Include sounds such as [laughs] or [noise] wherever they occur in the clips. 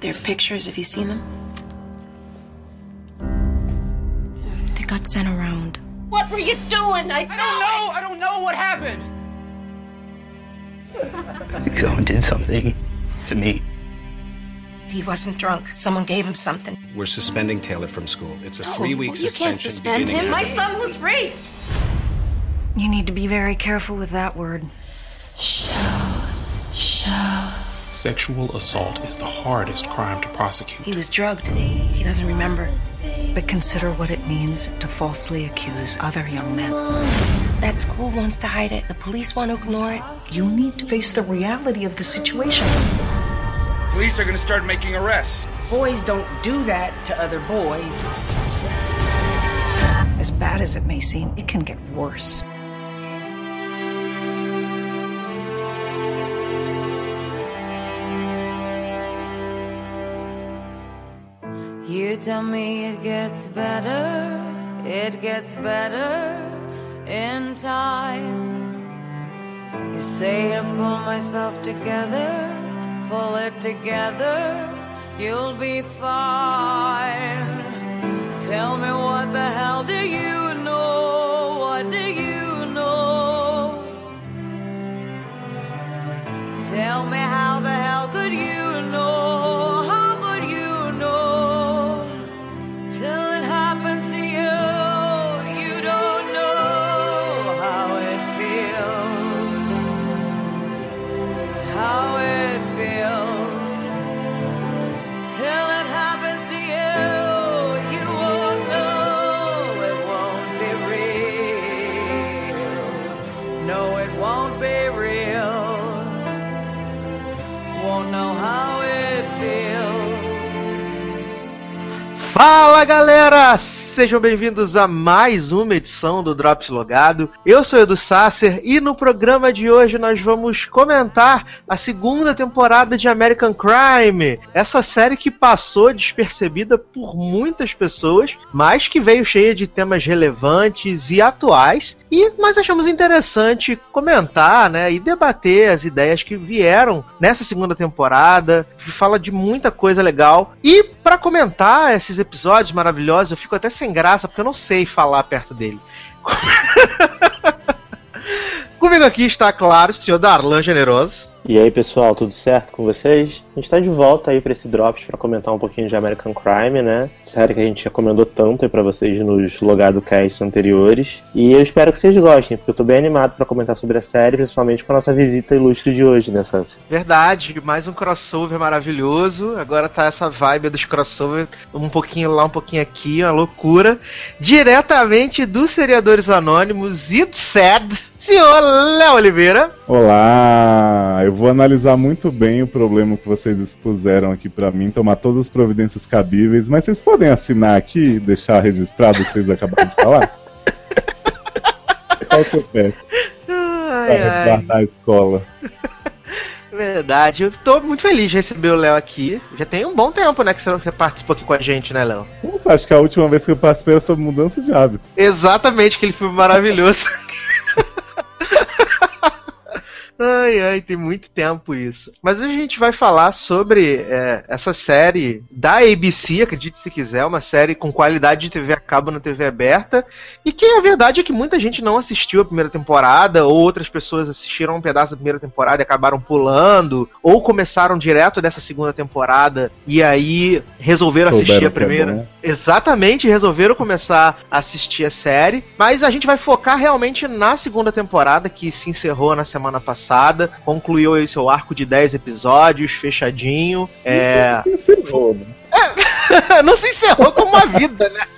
Their pictures, have you seen them? They got sent around. What were you doing? I, I don't know. I don't know what happened. I [laughs] think someone did something to me. He wasn't drunk. Someone gave him something. We're suspending Taylor from school. It's a No, three-week suspension. you can't suspension. suspend him. My son was raped. You need to be very careful with that word. Sexual assault is the hardest crime to prosecute. He was drugged. He doesn't remember. But consider what it means to falsely accuse other young men. That school wants to hide it. The police want to ignore it. You need to face the reality of the situation. Police are going to start making arrests. Boys don't do that to other boys. As bad as it may seem, it can get worse. Tell me it gets better, it gets better in time. You say I pull myself together, pull it together, you'll be fine. Tell me what the hell do you know? What do you know? Tell me how the hell could you Fala galera! Sejam bem-vindos a mais uma edição do Drops Logado. Eu sou Edu Sasser e no programa de hoje nós vamos comentar a segunda temporada de American Crime. Essa série que passou despercebida por muitas pessoas, mas que veio cheia de temas relevantes e atuais. E nós achamos interessante comentar né, e debater as ideias que vieram nessa segunda temporada, que fala de muita coisa legal. E para comentar esses episódios maravilhosos, eu fico até sem graça porque eu não sei falar perto dele. [laughs] Comigo aqui está, claro, o senhor Darlan Generoso. E aí pessoal, tudo certo com vocês? A gente tá de volta aí pra esse Drops pra comentar um pouquinho de American Crime, né? Série que a gente já recomendou tanto aí pra vocês nos Logado Casts anteriores. E eu espero que vocês gostem, porque eu tô bem animado pra comentar sobre a série, principalmente com a nossa visita ilustre de hoje, né, Sansi? Verdade, mais um crossover maravilhoso. Agora tá essa vibe dos crossover, um pouquinho lá, um pouquinho aqui, uma loucura. Diretamente dos Seriadores Anônimos e do SED, senhor Léo Oliveira. Olá! Eu vou analisar muito bem o problema que vocês expuseram aqui pra mim, tomar todas as providências cabíveis, mas vocês podem assinar aqui e deixar registrado o que vocês acabaram de falar? Qual que eu peço? Pra Ai, ai. resguardar a escola. Verdade, eu tô muito feliz de receber o Léo aqui. Já tem um bom tempo, né, que você participou aqui com a gente, né, Léo? Acho que a última vez que eu participei era sobre mudança de hábito. Exatamente, aquele filme maravilhoso. Ai, ai, tem muito tempo isso. Mas hoje a gente vai falar sobre é, essa série da ABC, acredite se quiser, uma série com qualidade de TV a cabo na TV aberta. E que a verdade é que muita gente não assistiu a primeira temporada, ou outras pessoas assistiram um pedaço da primeira temporada e acabaram pulando, ou começaram direto dessa segunda temporada e aí resolveram assistir Souberam a que é primeira. bom. Exatamente, resolveram começar a assistir a série, mas a gente vai focar realmente na segunda temporada que se encerrou na semana passada, concluiu aí seu arco de 10 episódios, fechadinho. É... Né? [laughs] Não se encerrou como uma vida, né? [laughs]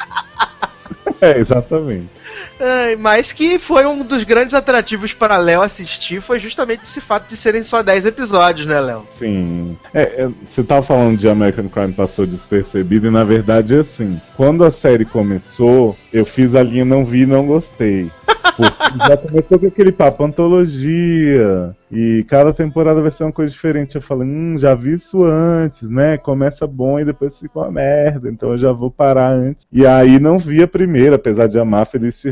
É, exatamente. É, mas que foi um dos grandes atrativos para Léo assistir foi justamente esse fato de serem só 10 episódios, né, Léo? Sim. É, é, você tava falando de American Crime passou despercebido e na verdade é assim. Quando a série começou, eu fiz a linha não vi não gostei. já começou com aquele papo, antologia. E cada temporada vai ser uma coisa diferente. Eu falei, hum, já vi isso antes, né? Começa bom e depois fica uma merda. Então eu já vou parar antes. E aí não vi a primeira, apesar de amar Felicity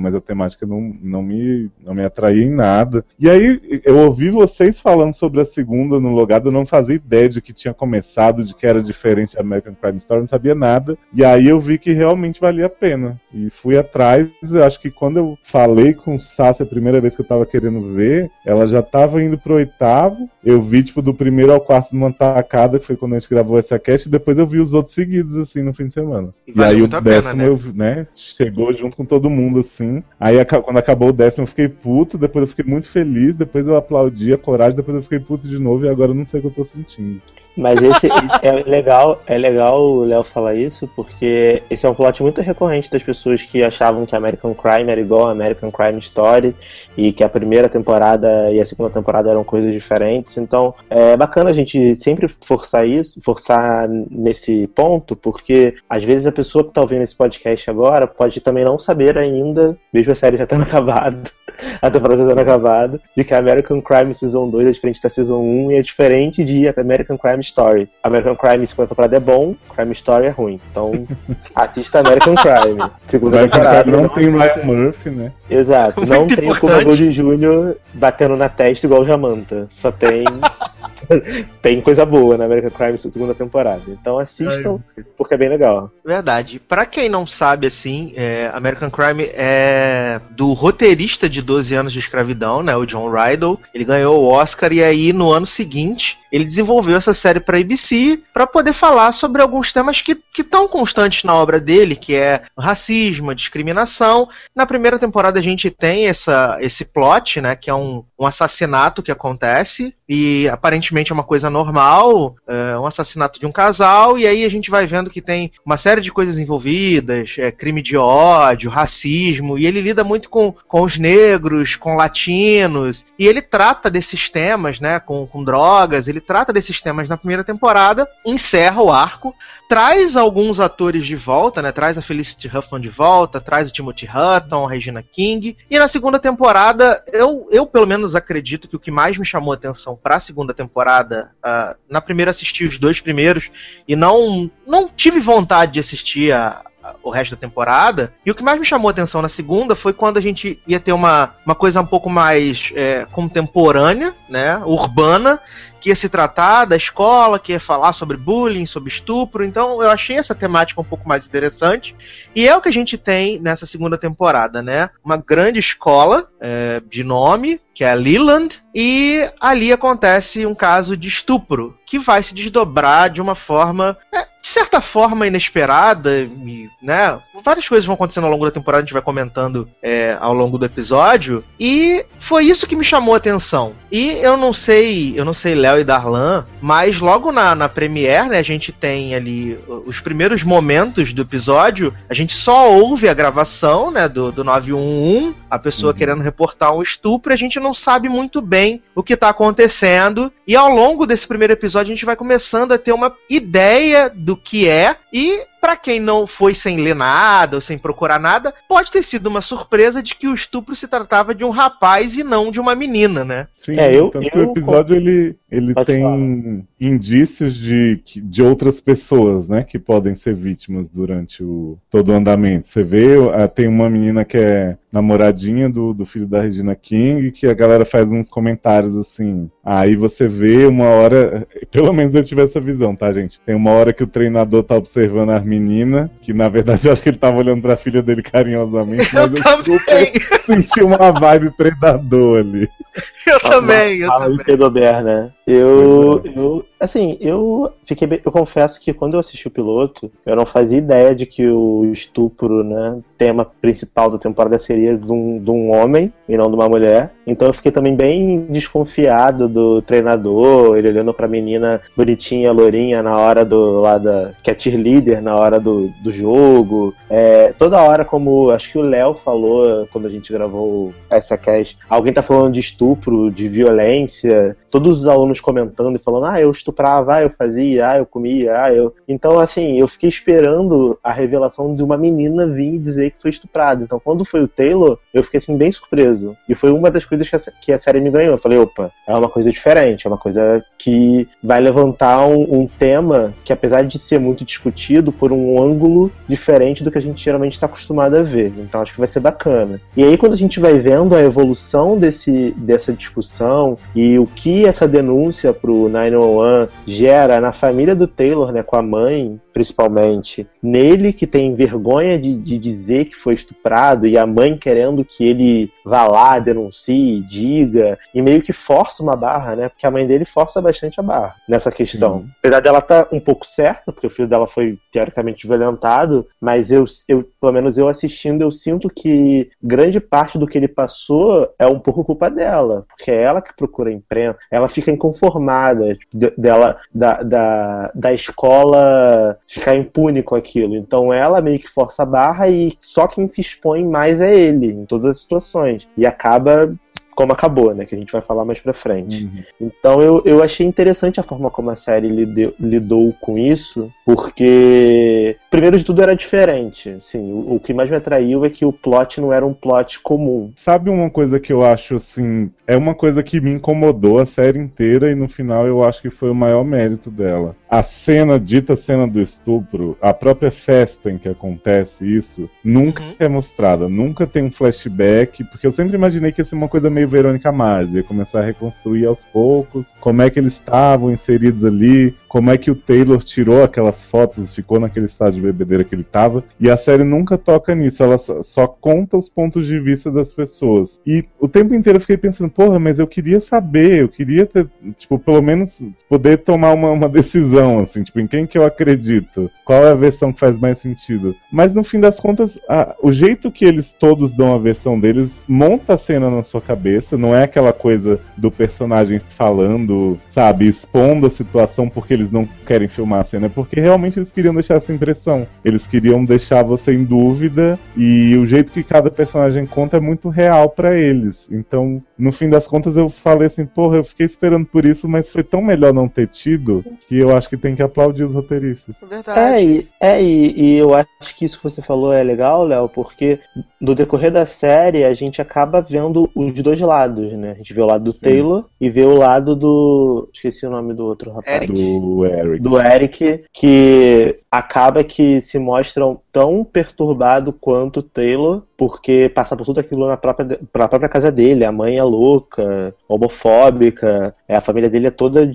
Mas a temática não, não, me, não me atraía em nada. E aí eu ouvi vocês falando sobre a segunda no logado, eu não fazia ideia de que tinha começado, de que era diferente da American Crime Story, não sabia nada. E aí eu vi que realmente valia a pena. E fui atrás, acho que quando eu falei com o Sassi a primeira vez que eu tava querendo ver, ela já tava indo pro oitavo. Eu vi, tipo, do primeiro ao quarto numa tacada, que foi quando a gente gravou essa cast, e depois eu vi os outros seguidos, assim, no fim de semana. E, e aí o décimo, pena, né? Eu, né, chegou junto com todo mundo, assim. Aí quando acabou o décimo eu fiquei puto, depois eu fiquei muito feliz, depois eu aplaudi a coragem, depois eu fiquei puto de novo, e agora eu não sei o que eu tô sentindo. Mas esse, é legal, é legal o Léo falar isso, porque esse é um plot muito recorrente das pessoas que achavam que American Crime era igual a American Crime Story e que a primeira temporada e a segunda temporada eram coisas diferentes. Então é bacana a gente sempre forçar isso, forçar nesse ponto, porque às vezes a pessoa que está ouvindo esse podcast agora pode também não saber ainda, mesmo a série já tendo [laughs] acabado, a temporada já tendo acabado, de que a American Crime Season 2 é diferente da Season 1 e é diferente de American Crime Story. American Crime segunda temporada é bom, Crime Story é ruim. Então, [laughs] assista American Crime. Segunda temporada. Não, não tem Ryan Murphy, né? Exato. Muito não tem o Cuba Gold Jr. batendo na testa igual Jamanta. Só tem. [laughs] [laughs] tem coisa boa na American Crime segunda temporada. Então assistam, Ai. porque é bem legal. Verdade. Para quem não sabe, assim, é, American Crime é do roteirista de 12 anos de escravidão, né? O John Rydell. Ele ganhou o Oscar e aí no ano seguinte ele desenvolveu essa série para ABC para poder falar sobre alguns temas que estão constantes na obra dele, que é racismo, discriminação. Na primeira temporada a gente tem essa, esse plot, né, que é um, um assassinato que acontece e aparentemente é uma coisa normal, é um assassinato de um casal e aí a gente vai vendo que tem uma série de coisas envolvidas, é, crime de ódio, racismo e ele lida muito com, com os negros, com latinos e ele trata desses temas, né, com, com drogas, ele trata desses temas na primeira temporada, encerra o arco, traz alguns atores de volta, né? Traz a Felicity Huffman de volta, traz o Timothy Hutton, a Regina King. E na segunda temporada, eu, eu pelo menos acredito que o que mais me chamou a atenção para a segunda temporada, uh, na primeira assisti os dois primeiros e não, não tive vontade de assistir a, o resto da temporada. E o que mais me chamou a atenção na segunda foi quando a gente ia ter uma, uma coisa um pouco mais é, contemporânea, né, urbana, que ia se tratar da escola, que ia falar sobre bullying, sobre estupro. Então eu achei essa temática um pouco mais interessante. E é o que a gente tem nessa segunda temporada, né? Uma grande escola é, de nome, que é Leland, e ali acontece um caso de estupro, que vai se desdobrar de uma forma. É, de certa forma inesperada, né? Várias coisas vão acontecendo ao longo da temporada, a gente vai comentando é, ao longo do episódio. E foi isso que me chamou a atenção. E eu não sei, eu não sei, Léo e Darlan, mas logo na, na Premiere, né, a gente tem ali os primeiros momentos do episódio, a gente só ouve a gravação, né, do, do 911, a pessoa uhum. querendo reportar um estupro, a gente não sabe muito bem o que está acontecendo. E ao longo desse primeiro episódio, a gente vai começando a ter uma ideia do que é e para quem não foi sem ler nada ou sem procurar nada, pode ter sido uma surpresa de que o estupro se tratava de um rapaz e não de uma menina, né? Sim, é, eu, tanto eu, o episódio ele, ele tem falar. indícios de, de outras pessoas, né, que podem ser vítimas durante o, todo o andamento. Você vê, ah, tem uma menina que é namoradinha do, do filho da Regina King, que a galera faz uns comentários assim. Aí você vê uma hora, [laughs] pelo menos eu tive essa visão, tá, gente? Tem uma hora que o treinador tá observando as menina, que na verdade [laughs] eu acho que ele tava olhando pra filha dele carinhosamente, mas eu, eu senti uma vibe predador ali. Eu também, eu também. Pedobert, né? Eu, eu, assim, eu fiquei bem, eu confesso que quando eu assisti o piloto, eu não fazia ideia de que o estupro, né, tema principal da temporada seria de um, de um homem e não de uma mulher. Então eu fiquei também bem desconfiado do treinador, ele olhando pra menina bonitinha, lourinha na hora do lá da que é cheerleader na hora do, do jogo. É, toda hora, como acho que o Léo falou quando a gente gravou essa cast, alguém tá falando de estupro, de violência. Todos os alunos comentando e falando, ah, eu estuprava, ah, eu fazia, ah, eu comia, ah, eu. Então, assim, eu fiquei esperando a revelação de uma menina vir dizer que foi estuprada. Então, quando foi o Taylor, eu fiquei assim, bem surpreso. E foi uma das coisas que a, que a série me ganhou. Eu falei, opa, é uma coisa diferente, é uma coisa que vai levantar um, um tema que, apesar de ser muito discutido, por um ângulo diferente do que a gente geralmente está acostumado a ver. Então acho que vai ser bacana. E aí, quando a gente vai vendo a evolução desse, dessa discussão e o que essa denúncia pro 911 gera na família do Taylor, né, com a mãe, principalmente, nele que tem vergonha de, de dizer que foi estuprado e a mãe querendo que ele vá lá, denuncie, diga, e meio que força uma barra, né? Porque a mãe dele força bastante a barra nessa questão. Uhum. Apesar dela tá um pouco certa, porque o filho dela foi teoricamente violentado, mas eu, eu, pelo menos eu assistindo, eu sinto que grande parte do que ele passou é um pouco culpa dela, porque é ela que procura a imprensa, ela fica inconformada tipo, dela, da, da, da escola ficar impune com aquilo. Então ela meio que força a barra e só quem se expõe mais é ele, em todas as situações. E acaba como acabou, né? Que a gente vai falar mais pra frente. Uhum. Então eu, eu achei interessante a forma como a série lideu, lidou com isso, porque, primeiro de tudo, era diferente. Assim, o, o, que mais me atraiu é que o plot não era um plot comum. Sabe uma coisa que eu acho, assim, é uma coisa que me incomodou a série inteira e no final eu acho que foi o maior mérito dela. A cena, dita cena do estupro, a própria festa em que acontece isso, nunca uhum. é mostrada, nunca tem um flashback, porque eu sempre imaginei que ia ser uma coisa meio meio Verônica Mars, ia começar a reconstruir aos poucos como é que eles estavam inseridos ali, como é que o Taylor tirou aquelas fotos, ficou naquele estado de bebedeira que ele tava. E a série nunca toca nisso, ela só, só, conta os pontos de vista das pessoas. E o tempo inteiro eu fiquei pensando, porra, mas eu queria saber, eu queria ter, tipo, pelo menos poder tomar uma, uma decisão, assim, tipo, em quem que eu acredito? Qual é a versão que faz mais sentido? Mas no fim das contas, a, o jeito que eles todos dão a versão deles monta a cena na sua cabeça, não é aquela coisa do personagem falando, sabe, expondo a situação porque ele eles não querem filmar a cena, é porque realmente eles queriam deixar essa impressão. Eles queriam deixar você em dúvida e o jeito que cada personagem conta é muito real para eles. Então, no fim das contas, eu falei assim, porra, eu fiquei esperando por isso, mas foi tão melhor não ter tido que eu acho que tem que aplaudir os roteiristas. Verdade. É, e, é, e, e eu acho que isso que você falou é legal, Léo, porque no decorrer da série a gente acaba vendo os dois lados, né? A gente vê o lado do Sim. Taylor e vê o lado do. Esqueci o nome do outro rapaz. Eric. Do Eric. Do Eric, que acaba que se mostram tão perturbado quanto Taylor, porque passa por tudo aquilo na própria, na própria casa dele. A mãe é louca, homofóbica, a família dele é toda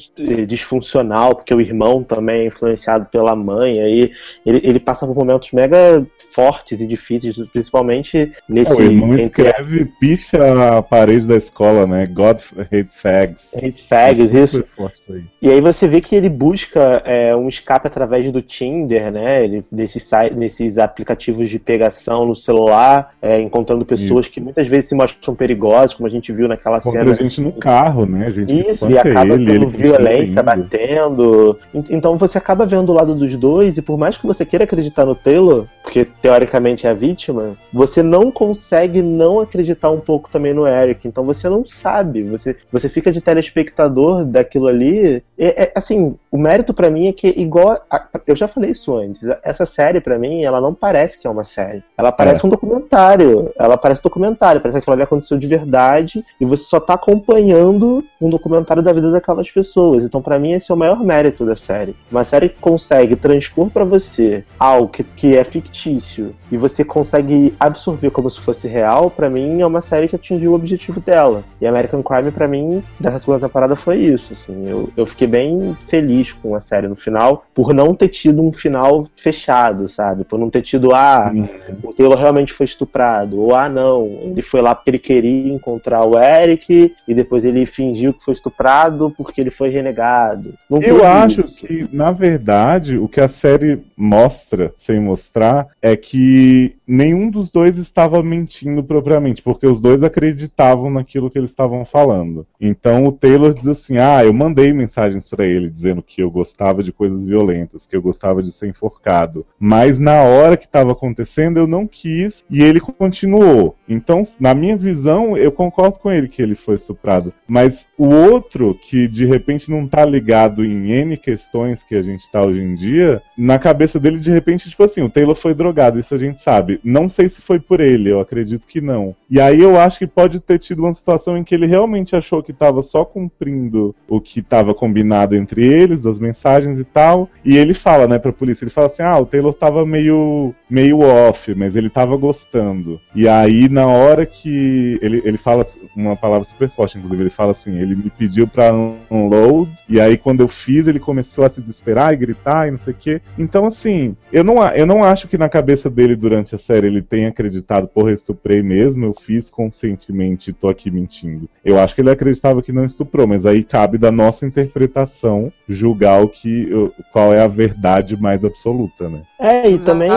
disfuncional, porque o irmão também é influenciado pela mãe. Aí ele, ele passa por momentos mega fortes e difíceis, principalmente nesse. É, o irmão escreve, picha a parede da escola, né? God hate fags. Hate fags, é isso. Aí. E aí você vê que ele busca é, um escape através do Tinder, né? Ele, nesses, nesses aplicativos de pegação no celular, é, encontrando pessoas isso. que muitas vezes se mostram perigosas, como a gente viu naquela Encontra cena. a gente no carro, né? A gente isso, e acaba ele, tendo violência, batendo. Então você acaba vendo o lado dos dois, e por mais que você queira acreditar no Taylor, porque teoricamente é a vítima, você não consegue não acreditar um pouco também no Eric. Então você não sabe, você, você fica de telespectador daquilo ali. É, é assim, o mérito para mim é que igual a, eu já falei isso antes. Essa série para mim, ela não parece que é uma série. Ela parece é. um documentário. Ela parece um documentário, parece que aquilo ali aconteceu de verdade e você só tá acompanhando um documentário da vida daquelas pessoas. Então para mim esse é o maior mérito da série. Uma série que consegue transpor para você algo que, que é fictício e você consegue absorver como se fosse real, para mim é uma série que atingiu o objetivo dela. E American Crime para mim dessa segunda temporada foi isso, assim. Eu, eu fiquei bem feliz com a série no final por não ter tido um final fechado, sabe? Por não ter tido, ah, uhum. o Taylor realmente foi estuprado, ou ah, não, ele foi lá porque ele queria encontrar o Eric e depois ele fingiu que foi estuprado porque ele foi renegado. Não Eu acho isso. que, na verdade, o que a série mostra, sem mostrar, é que nenhum dos dois estava mentindo propriamente, porque os dois acreditavam naquilo que eles estavam falando. Então o Taylor diz assim: Ah, eu mandei mensagens para ele dizendo que eu gostava de coisas violentas, que eu gostava de ser enforcado. Mas na hora que estava acontecendo, eu não quis. E ele continuou. Então, na minha visão, eu concordo com ele que ele foi estuprado. Mas o outro, que de repente não tá ligado em N questões que a gente tá hoje em dia, na cabeça dele, de repente, tipo assim, o Taylor foi drogado, isso a gente sabe. Não sei se foi por ele, eu acredito que não. E aí eu acho que pode ter tido uma situação em que ele realmente achou que tava só cumprindo o que tava combinado entre eles, das mensagens e tal. E ele fala, né, pra polícia, ele fala assim, ah, o Taylor tava meio, meio off, mas ele tava gostando. E aí, na hora que ele, ele fala uma palavra super forte, inclusive, ele fala assim, ele me pediu pra unload, e aí quando eu fiz, ele começou a se desesperar e gritar e não sei o quê. Então, assim, eu não, eu não acho que na cabeça dele durante a série ele tenha acreditado, porra, eu estuprei mesmo, eu fiz conscientemente, tô aqui mentindo. Eu acho que ele acreditava que não estuprou, mas aí cabe da nossa interpretação julgar o que, qual é a verdade mais absoluta, né? É, e também.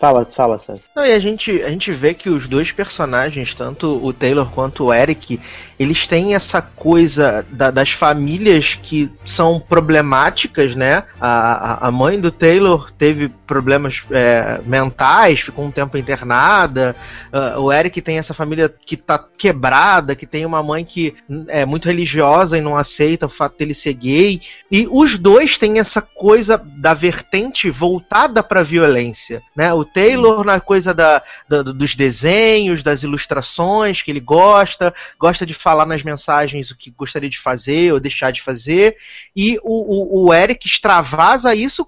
Fala, fala, César. Não, e a gente, a gente vê que os dois personagens, tanto o Taylor quanto o Eric, eles têm essa coisa da, das famílias que são problemáticas, né? A, a mãe do Taylor teve problemas é, mentais, ficou um tempo internada. Uh, o Eric tem essa família que tá quebrada, que tem uma mãe que é muito religiosa e não aceita o fato dele ser gay. E os dois têm essa coisa da vertente voltada para violência, né? O Taylor na coisa da, da, dos desenhos, das ilustrações que ele gosta, gosta de falar nas mensagens o que gostaria de fazer ou deixar de fazer, e o, o, o Eric extravasa isso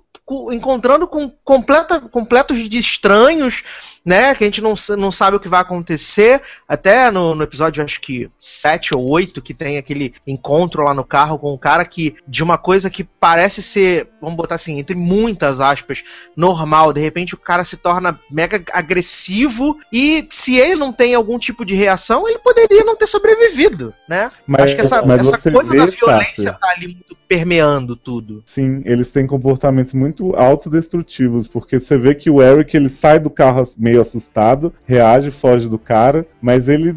encontrando com completa, completos de estranhos, né? Que a gente não, não sabe o que vai acontecer. Até no, no episódio, acho que 7 ou 8, que tem aquele encontro lá no carro com o cara que, de uma coisa que parece ser, vamos botar assim, entre muitas aspas, normal. De repente o cara se torna mega agressivo e se ele não tem algum tipo de reação, ele poderia não ter sobrevivido, né? Mas, acho que essa, essa coisa da violência tá ali muito permeando tudo. Sim, eles têm comportamentos muito autodestrutivos, porque você vê que o Eric ele sai do carro meio assustado, reage, foge do cara, mas ele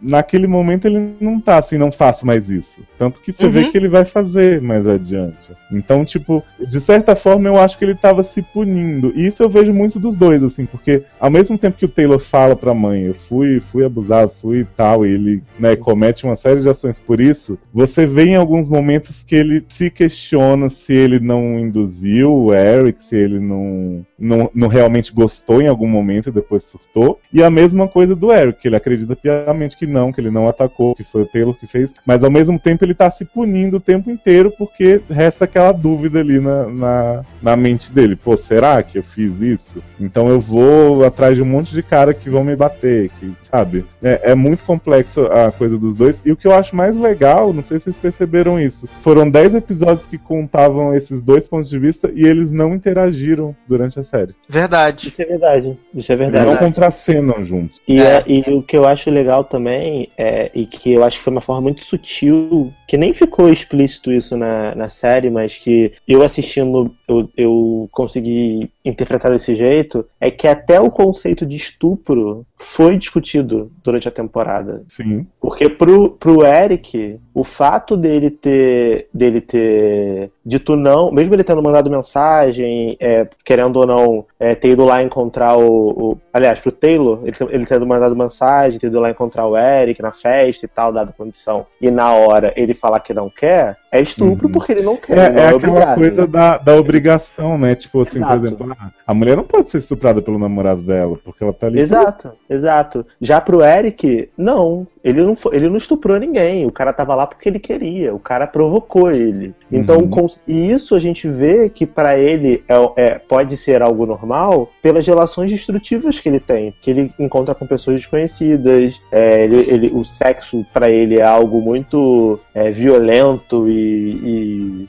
naquele momento ele não tá assim, não faço mais isso. Tanto que você uhum. vê que ele vai fazer mais adiante. Então, tipo, de certa forma eu acho que ele tava se punindo. E isso eu vejo muito dos dois, assim, porque ao mesmo tempo que o Taylor fala pra mãe, eu fui, fui abusado, fui tal, e ele, né, comete uma série de ações por isso, você vê em alguns momentos que ele ele se questiona se ele não induziu o Eric, se ele não, não, não realmente gostou em algum momento e depois surtou. E a mesma coisa do Eric, que ele acredita piamente que não, que ele não atacou, que foi o Taylor que fez, mas ao mesmo tempo ele tá se punindo o tempo inteiro porque resta aquela dúvida ali na, na, na mente dele. Pô, será que eu fiz isso? Então eu vou atrás de um monte de cara que vão me bater, que, sabe? É, é muito complexo a coisa dos dois. E o que eu acho mais legal, não sei se vocês perceberam isso, foram 10 dez episódios que contavam esses dois pontos de vista e eles não interagiram durante a série. Verdade. Isso é verdade. Isso é verdade. Eles não contracenam juntos. E, é. É, e o que eu acho legal também, é, e que eu acho que foi uma forma muito sutil, que nem ficou explícito isso na, na série, mas que eu assistindo eu, eu consegui interpretar desse jeito, é que até o conceito de estupro foi discutido durante a temporada. Sim. Porque pro, pro Eric, o fato dele ter, dele ter dito não, mesmo ele tendo mandado mensagem, é, querendo ou não, é, ter ido lá encontrar o, o. aliás, pro Taylor, ele, ele tendo mandado mensagem, ter ido lá encontrar o Eric na festa e tal, dada a condição, e na hora ele falar que não quer, é estupro uhum. porque ele não quer. É, não é, é aquela obrigado, coisa né? da, da obrigação, né? Tipo assim, Exato. por exemplo, ah, a mulher não pode ser estuprada pelo namorado dela, porque ela tá ali. Exato, por... exato. Já pro Eric, não. Ele não, ele não estuprou ninguém. O cara tava lá porque ele queria. O cara provocou ele. Então, uhum. e isso a gente vê que para ele é, é, pode ser algo normal pelas relações destrutivas que ele tem. Que ele encontra com pessoas desconhecidas. É, ele, ele, o sexo para ele é algo muito é, violento e e,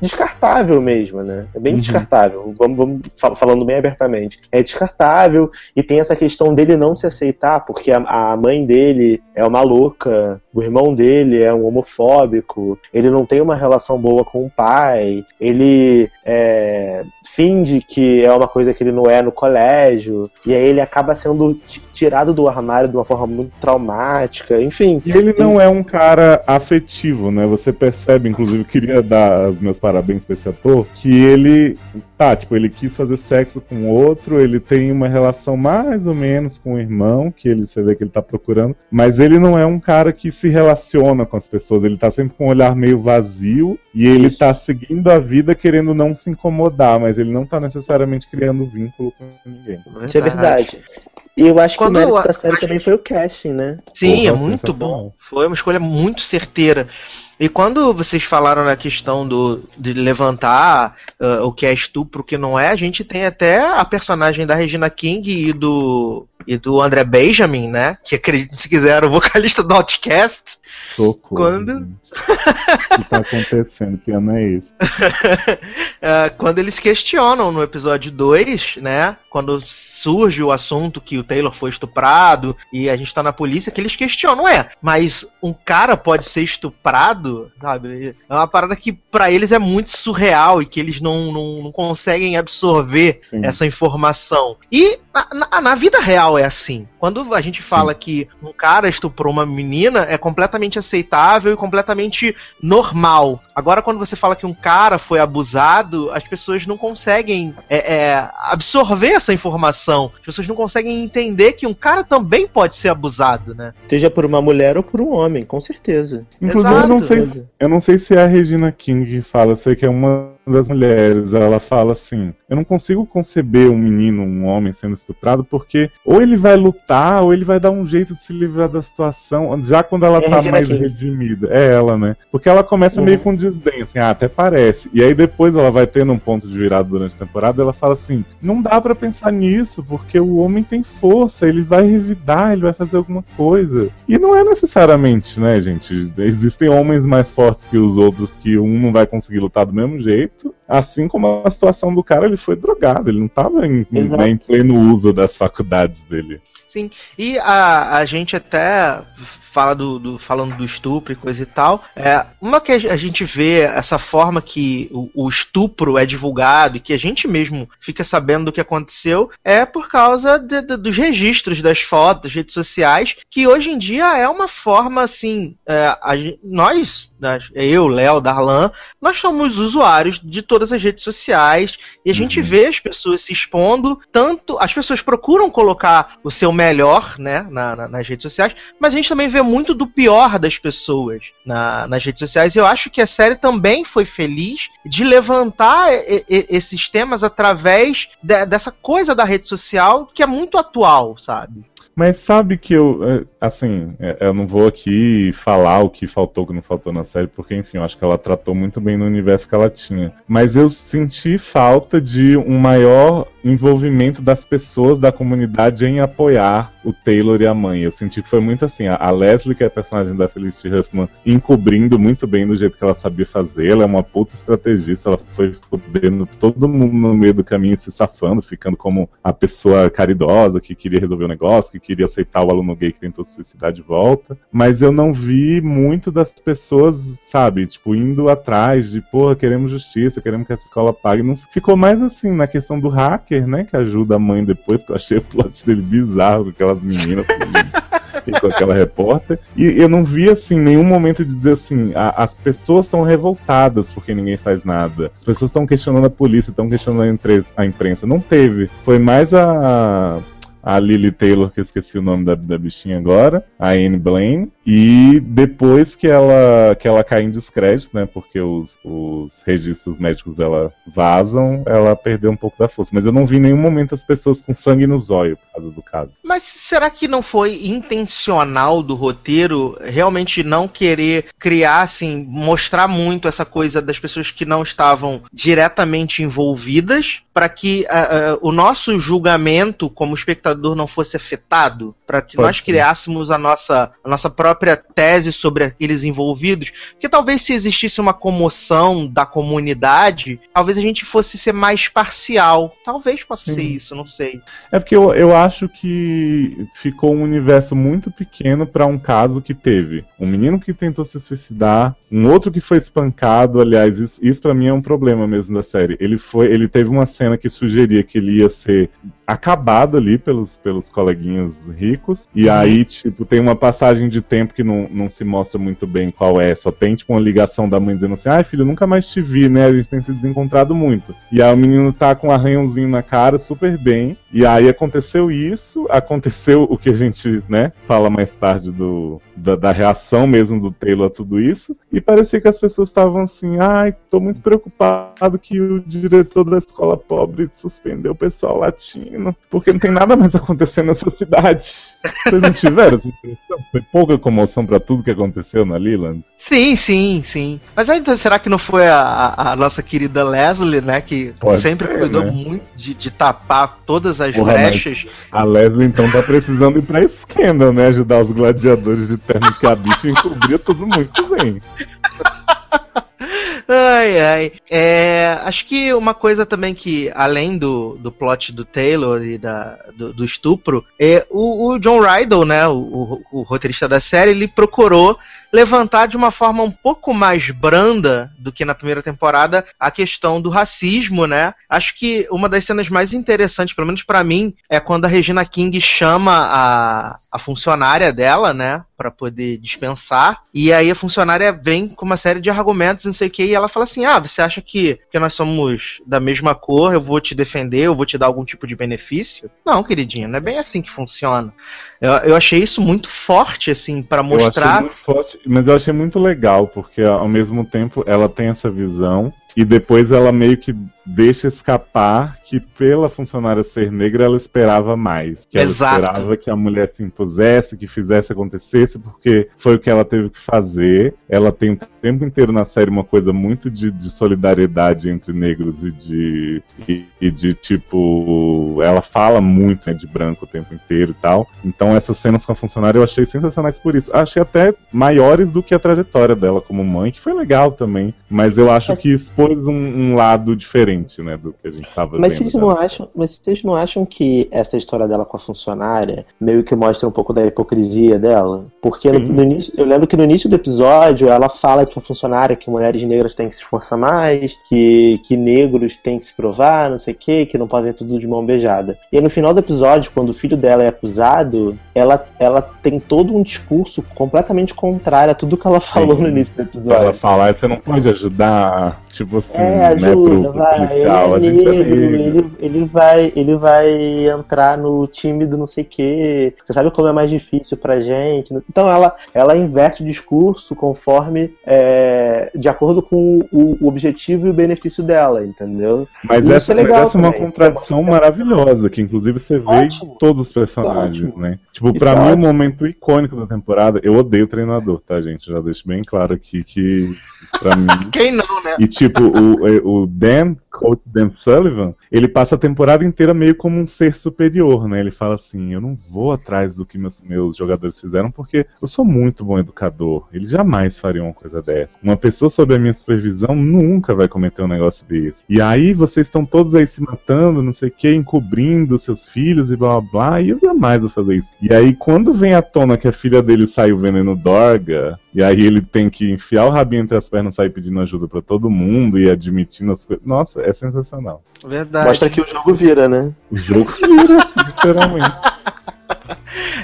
descartável mesmo, né? É bem uhum. descartável. Vamos, vamos falando bem abertamente. É descartável e tem essa questão dele não se aceitar, porque a, a mãe dele é uma louca o irmão dele é um homofóbico, ele não tem uma relação boa com o pai, ele é, finge que é uma coisa que ele não é no colégio, e aí ele acaba sendo tirado do armário de uma forma muito traumática, enfim. E ele não é um cara afetivo, né? Você percebe, inclusive, queria dar os meus parabéns pra esse ator, que ele, tá, tipo, ele quis fazer sexo com outro, ele tem uma relação mais ou menos com o irmão, que ele, você vê que ele tá procurando, mas ele não é um cara que se relaciona com as pessoas, ele tá sempre com um olhar meio vazio, e ele Isso. tá seguindo a vida querendo não se incomodar, mas ele não tá necessariamente criando vínculo com ninguém. Isso é verdade. E eu acho Quando que o mérito da série também foi o casting, né? Sim, Porra, é muito bom. Foi uma escolha muito certeira. E quando vocês falaram na questão do, de levantar uh, o que é estupro, o que não é, a gente tem até a personagem da Regina King e do, e do André Benjamin, né? Que se quiser, o vocalista do Outcast. Socorro. Quando. o que tá acontecendo? Que ano é isso? uh, [laughs] quando eles questionam no episódio 2, né? Quando surge o assunto que o Taylor foi estuprado e a gente tá na polícia, que eles questionam, é, mas um cara pode ser estuprado sabe? É uma parada que para eles é muito surreal e que eles não, não, não conseguem absorver Sim. essa informação. E na, na, na, vida real é assim. Quando a gente fala Sim. que um cara estuprou uma menina, é completamente aceitável e completamente normal. Agora, quando você fala que um cara foi abusado, as pessoas não conseguem é, é, absorver essa informação. As pessoas não conseguem entender que um cara também pode ser abusado, né? Seja por uma mulher ou por um homem, com certeza. Inclusive, Exato. eu não sei, eu não sei se é a Regina King que fala, sei que é uma das mulheres, ela fala assim: Eu não consigo conceber um menino, um homem sendo estuprado, porque ou ele vai lutar, ou ele vai dar um jeito de se livrar da situação, já quando ela é tá mais redimida. É ela, né? Porque ela começa uhum. meio com desdém, assim, ah, até parece. E aí depois ela vai tendo um ponto de virada durante a temporada, ela fala assim: Não dá para pensar nisso, porque o homem tem força, ele vai revidar, ele vai fazer alguma coisa. E não é necessariamente, né, gente? Existem homens mais fortes que os outros que um não vai conseguir lutar do mesmo jeito assim como a situação do cara, ele foi drogado, ele não estava em, né, em pleno uso das faculdades dele. Sim, e a, a gente até fala do, do, falando do estupro e coisa e tal. É, uma que a gente vê essa forma que o, o, estupro é divulgado e que a gente mesmo fica sabendo do que aconteceu é por causa de, de, dos registros das fotos, das redes sociais, que hoje em dia é uma forma assim. É, a, nós, eu, Léo, Darlan, nós somos usuários de todas as redes sociais e a gente uhum. vê as pessoas se expondo, tanto as pessoas procuram colocar o seu melhor né, na, na, nas redes sociais, mas a gente também vê muito do pior das pessoas na, nas redes sociais. Eu acho que a série também foi feliz de levantar e, e, esses temas através de, dessa coisa da rede social que é muito atual, sabe? Mas sabe que eu, é, assim, é, eu não vou aqui falar o que faltou, o que não faltou na série, porque, enfim, eu acho que ela tratou muito bem no universo que ela tinha. Mas eu senti falta de um maior envolvimento das pessoas da comunidade em apoiar o Taylor e a mãe. Eu senti que foi muito assim, a Leslie, que é a personagem da Felicity Huffman, encobrindo muito bem do jeito que ela sabia fazer. Ela é uma puta estrategista, ela foi fudendo todo mundo no meio do caminho se safando, ficando como a pessoa caridosa que queria resolver o negócio, que queria aceitar o aluno gay que tentou se suicidar de volta. Mas eu não vi muito das pessoas, sabe, tipo, indo atrás de, porra, queremos justiça, queremos que a escola pague. Não ficou mais assim na questão do hacker, né, que ajuda a mãe depois, que eu achei o plot dele bizarro, com aquelas meninas e com aquela repórter. E eu não vi, assim, nenhum momento de dizer assim, a, as pessoas estão revoltadas porque ninguém faz nada. As pessoas estão questionando a polícia, estão questionando a imprensa. Não teve. Foi mais a a Lily Taylor, que eu esqueci o nome da, da bichinha agora, a Anne Blaine, e depois que ela, que ela cai em descrédito, né, porque os, os registros médicos dela vazam, ela perdeu um pouco da força. Mas eu não vi em nenhum momento as pessoas com sangue nos olhos por causa do caso. Mas será que não foi intencional do roteiro realmente não querer criar, assim, mostrar muito essa coisa das pessoas que não estavam diretamente envolvidas, para que uh, uh, o nosso julgamento como espectador espectador não fosse afetado, para que Pode nós ser. criássemos a nossa, a nossa própria tese sobre aqueles envolvidos, porque talvez se existisse uma comoção da comunidade, talvez a gente fosse ser mais parcial. Talvez possa ser Sim. isso, não sei. É porque eu, eu acho que ficou um universo muito pequeno pra um caso que teve um menino que tentou se suicidar, um outro que foi espancado. Aliás, isso, isso para mim é um problema mesmo da série. Ele foi, ele teve uma cena que sugeria que ele ia ser acabado ali pelos, pelos coleguinhas ricos. E aí, tipo, tem uma passagem de tempo que não, não se mostra muito bem qual é. Só tem, tipo, uma ligação da mãe dizendo assim: ai, filho, nunca mais te vi, né? A gente tem se desencontrado muito. E aí o menino tá com um arranhãozinho na cara, super bem. E aí aconteceu isso, aconteceu o que a gente, né, fala mais tarde do, da, da reação mesmo do Taylor a tudo isso. E parecia que as pessoas estavam assim: ai, tô muito preocupado que o diretor da escola pobre suspendeu o pessoal latino, porque não tem nada mais acontecendo nessa cidade. Vocês não tiveram essa impressão? Foi pouca comoção pra tudo que aconteceu na Leland? Sim, sim, sim. Mas aí, então, será que não foi a, a- nossa querida Leslie, né? Que Pode sempre ser, cuidou né? muito de, de tapar todas as Porra, brechas. A Leslie então tá precisando ir pra Scandal, né? Ajudar os gladiadores de terno que a bicha encobria tudo muito bem. Ai, ai. É, acho que uma coisa também que, além do, do plot do Taylor e da, do, do estupro, é o, o John Rydell, né, o, o- o roteirista da série, ele procurou levantar de uma forma um pouco mais branda do que na primeira temporada a questão do racismo, né? Acho que uma das cenas mais interessantes, pelo menos pra mim, é quando a Regina King chama a, a funcionária dela, né, Pra poder dispensar, e aí a funcionária vem com uma série de argumentos, não sei o que, e ela fala assim: "Ah, você acha que que nós somos da mesma cor, eu vou te defender, eu vou te dar algum tipo de benefício?" Não, queridinha, não é bem assim que funciona. Eu, eu achei isso muito forte assim Eu achei mostrar muito forte, mas eu achei muito legal, porque ao mesmo tempo ela tem essa visão e depois ela meio que deixa escapar que pela funcionária ser negra ela esperava mais. Que Exato. ela esperava que a mulher se impusesse, que fizesse acontecesse, porque foi o que ela teve que fazer. Ela tem o tempo inteiro na série uma coisa muito de, de solidariedade entre negros e de, e, e de tipo. Ela fala muito né, de branco o tempo inteiro e tal. Então essas cenas com a funcionária eu achei sensacionais por isso. Achei até maiores do que a trajetória dela como mãe, que foi legal também. Mas eu acho que expôs um, um lado diferente, né, do que a gente tava Mas vendo. vocês não acham, mas vocês não acham que essa história dela com a funcionária meio que mostra um pouco da hipocrisia dela? Porque no, no início, eu lembro que no início do episódio ela fala que a funcionária, que mulheres negras têm que se esforçar mais, que, que negros têm que se provar, não sei o que, que não podem tudo de mão beijada. E aí no final do episódio, quando o filho dela é acusado, ela, ela tem todo um discurso completamente contrário a tudo que ela [laughs] falou Sim. no início do Ela episódio. fala, "Ah, você não pode ajudar, tipo assim, É, né, ajuda, pro, pro vai. policial. Ele é gente é negro, ele, ele, vai, ele vai entrar no time do não sei o quê. Você sabe como é mais difícil pra gente. Então ela, ela inverte o discurso conforme, é, de acordo com o, o objetivo e o benefício dela, entendeu? Mas Isso essa, é legal mas essa é uma contradição maravilhosa, que inclusive você vê Ótimo. em todos os personagens, Ótimo. né? Tipo, pra é mim, o ótimo. momento icônico da temporada, eu odeio o treinador, tá, gente? Já deixo bem claro aqui que, pra [laughs] mim. quem não, né? E tipo, o, o Dan, coach Dan Sullivan, ele passa a temporada inteira meio como um ser superior, né? Ele fala assim, eu não vou atrás do que meus, meus jogadores fizeram porque eu sou muito bom educador. Eles jamais fariam uma coisa dessa. Uma pessoa sob a minha supervisão nunca vai cometer um negócio desse. E aí vocês estão todos aí se matando, não sei o que, encobrindo seus filhos e blá blá blá, e eu jamais vou fazer isso. E aí quando vem à tona que a filha dele saiu veneno Dorga, e aí ele tem que enfiar o rabinho entre as pernas e sair pedindo ajuda pra todo mundo e admitindo as coisas. Nossa, é sensacional. Verdade. Mostra que o jogo vira, né? O jogo vira, [laughs] literalmente.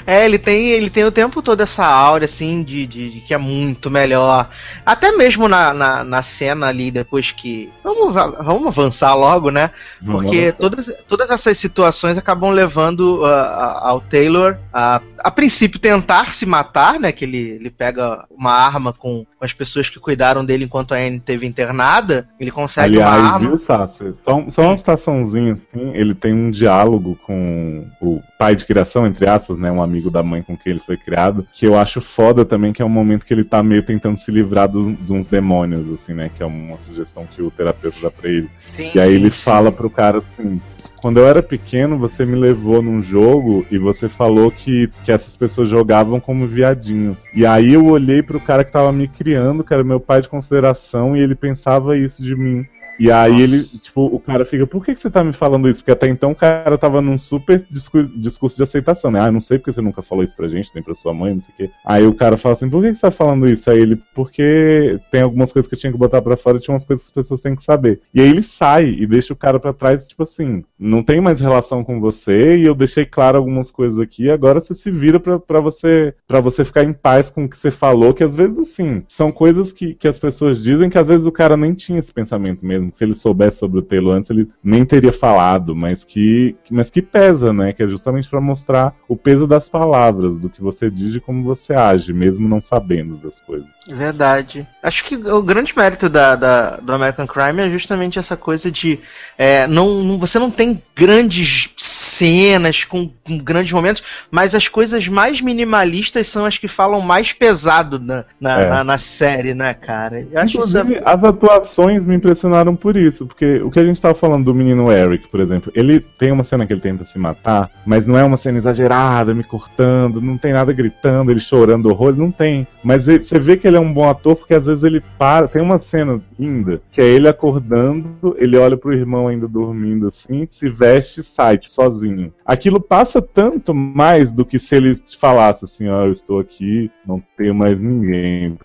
É, ele tem, ele tem o tempo todo essa aura, assim, de, de, de que é muito melhor. Até mesmo na, na, na cena ali, depois que. Vamos, va- vamos avançar logo, né? Porque todas, todas essas situações acabam levando a- ao Taylor a, a princípio, tentar se matar, né? Que ele, ele pega uma arma com, com as pessoas que cuidaram dele enquanto a Anne teve internada. Ele consegue uma Aliás, arma. viu, Sassi? Só, só uma citaçãozinha assim, ele tem um diálogo com o pai de criação, entre aspas, né? Um amigo da mãe com quem ele foi criado, que eu acho foda também, que é um momento que ele tá meio tentando se livrar do- de uns demônios, assim, né? Que é uma sugestão que o terapeuta dá pra ele. Sim, E aí sim, ele sim. fala pro cara assim. Quando eu era pequeno, você me levou num jogo e você falou que, que essas pessoas jogavam como viadinhos. E aí eu olhei pro cara que tava me criando, que era meu pai de consideração, e ele pensava isso de mim. E aí Nossa. ele, tipo, o cara fica, por que, que você tá me falando isso? Porque até então o cara tava num super discurso, de aceitação, né? Ah, não sei porque você nunca falou isso pra gente, nem pra sua mãe, não sei o quê. Aí o cara fala assim, por que, que você tá falando isso? Aí ele, porque tem algumas coisas que eu tinha que botar pra fora e tinha umas coisas que as pessoas têm que saber. E aí ele sai e deixa o cara pra trás, tipo assim, não tem mais relação com você e eu deixei claro algumas coisas aqui, agora você se vira pra, pra você para você ficar em paz com o que você falou, que às vezes, assim, são coisas que, que as pessoas dizem que às vezes o cara nem tinha esse pensamento mesmo se ele soubesse sobre o Taylor antes, ele nem teria falado, mas que, mas que pesa, né? Que é justamente para mostrar o peso das palavras, do que você diz e como você age, mesmo não sabendo das coisas. Verdade. Acho que o grande mérito da, da do American Crime é justamente essa coisa de é, não, não, você não tem grandes cenas com, com, grandes momentos, mas as coisas mais minimalistas são as que falam mais pesado na, na, é. na, na série, né, cara? Eu acho Inclusive, isso é... as atuações me impressionaram por isso, porque o que a gente tava falando do menino Eric, por exemplo, ele tem uma cena que ele tenta se matar, mas não é uma cena exagerada, me cortando, não tem nada gritando, ele chorando horror, não tem. Mas ele, você vê que ele é um bom ator porque às vezes ele para, tem uma cena linda, que é ele acordando, ele olha pro irmão ainda dormindo assim, se veste e sai tipo, sozinho. Aquilo passa tanto mais do que se ele falasse assim, ó, oh, eu estou aqui, não tenho mais ninguém,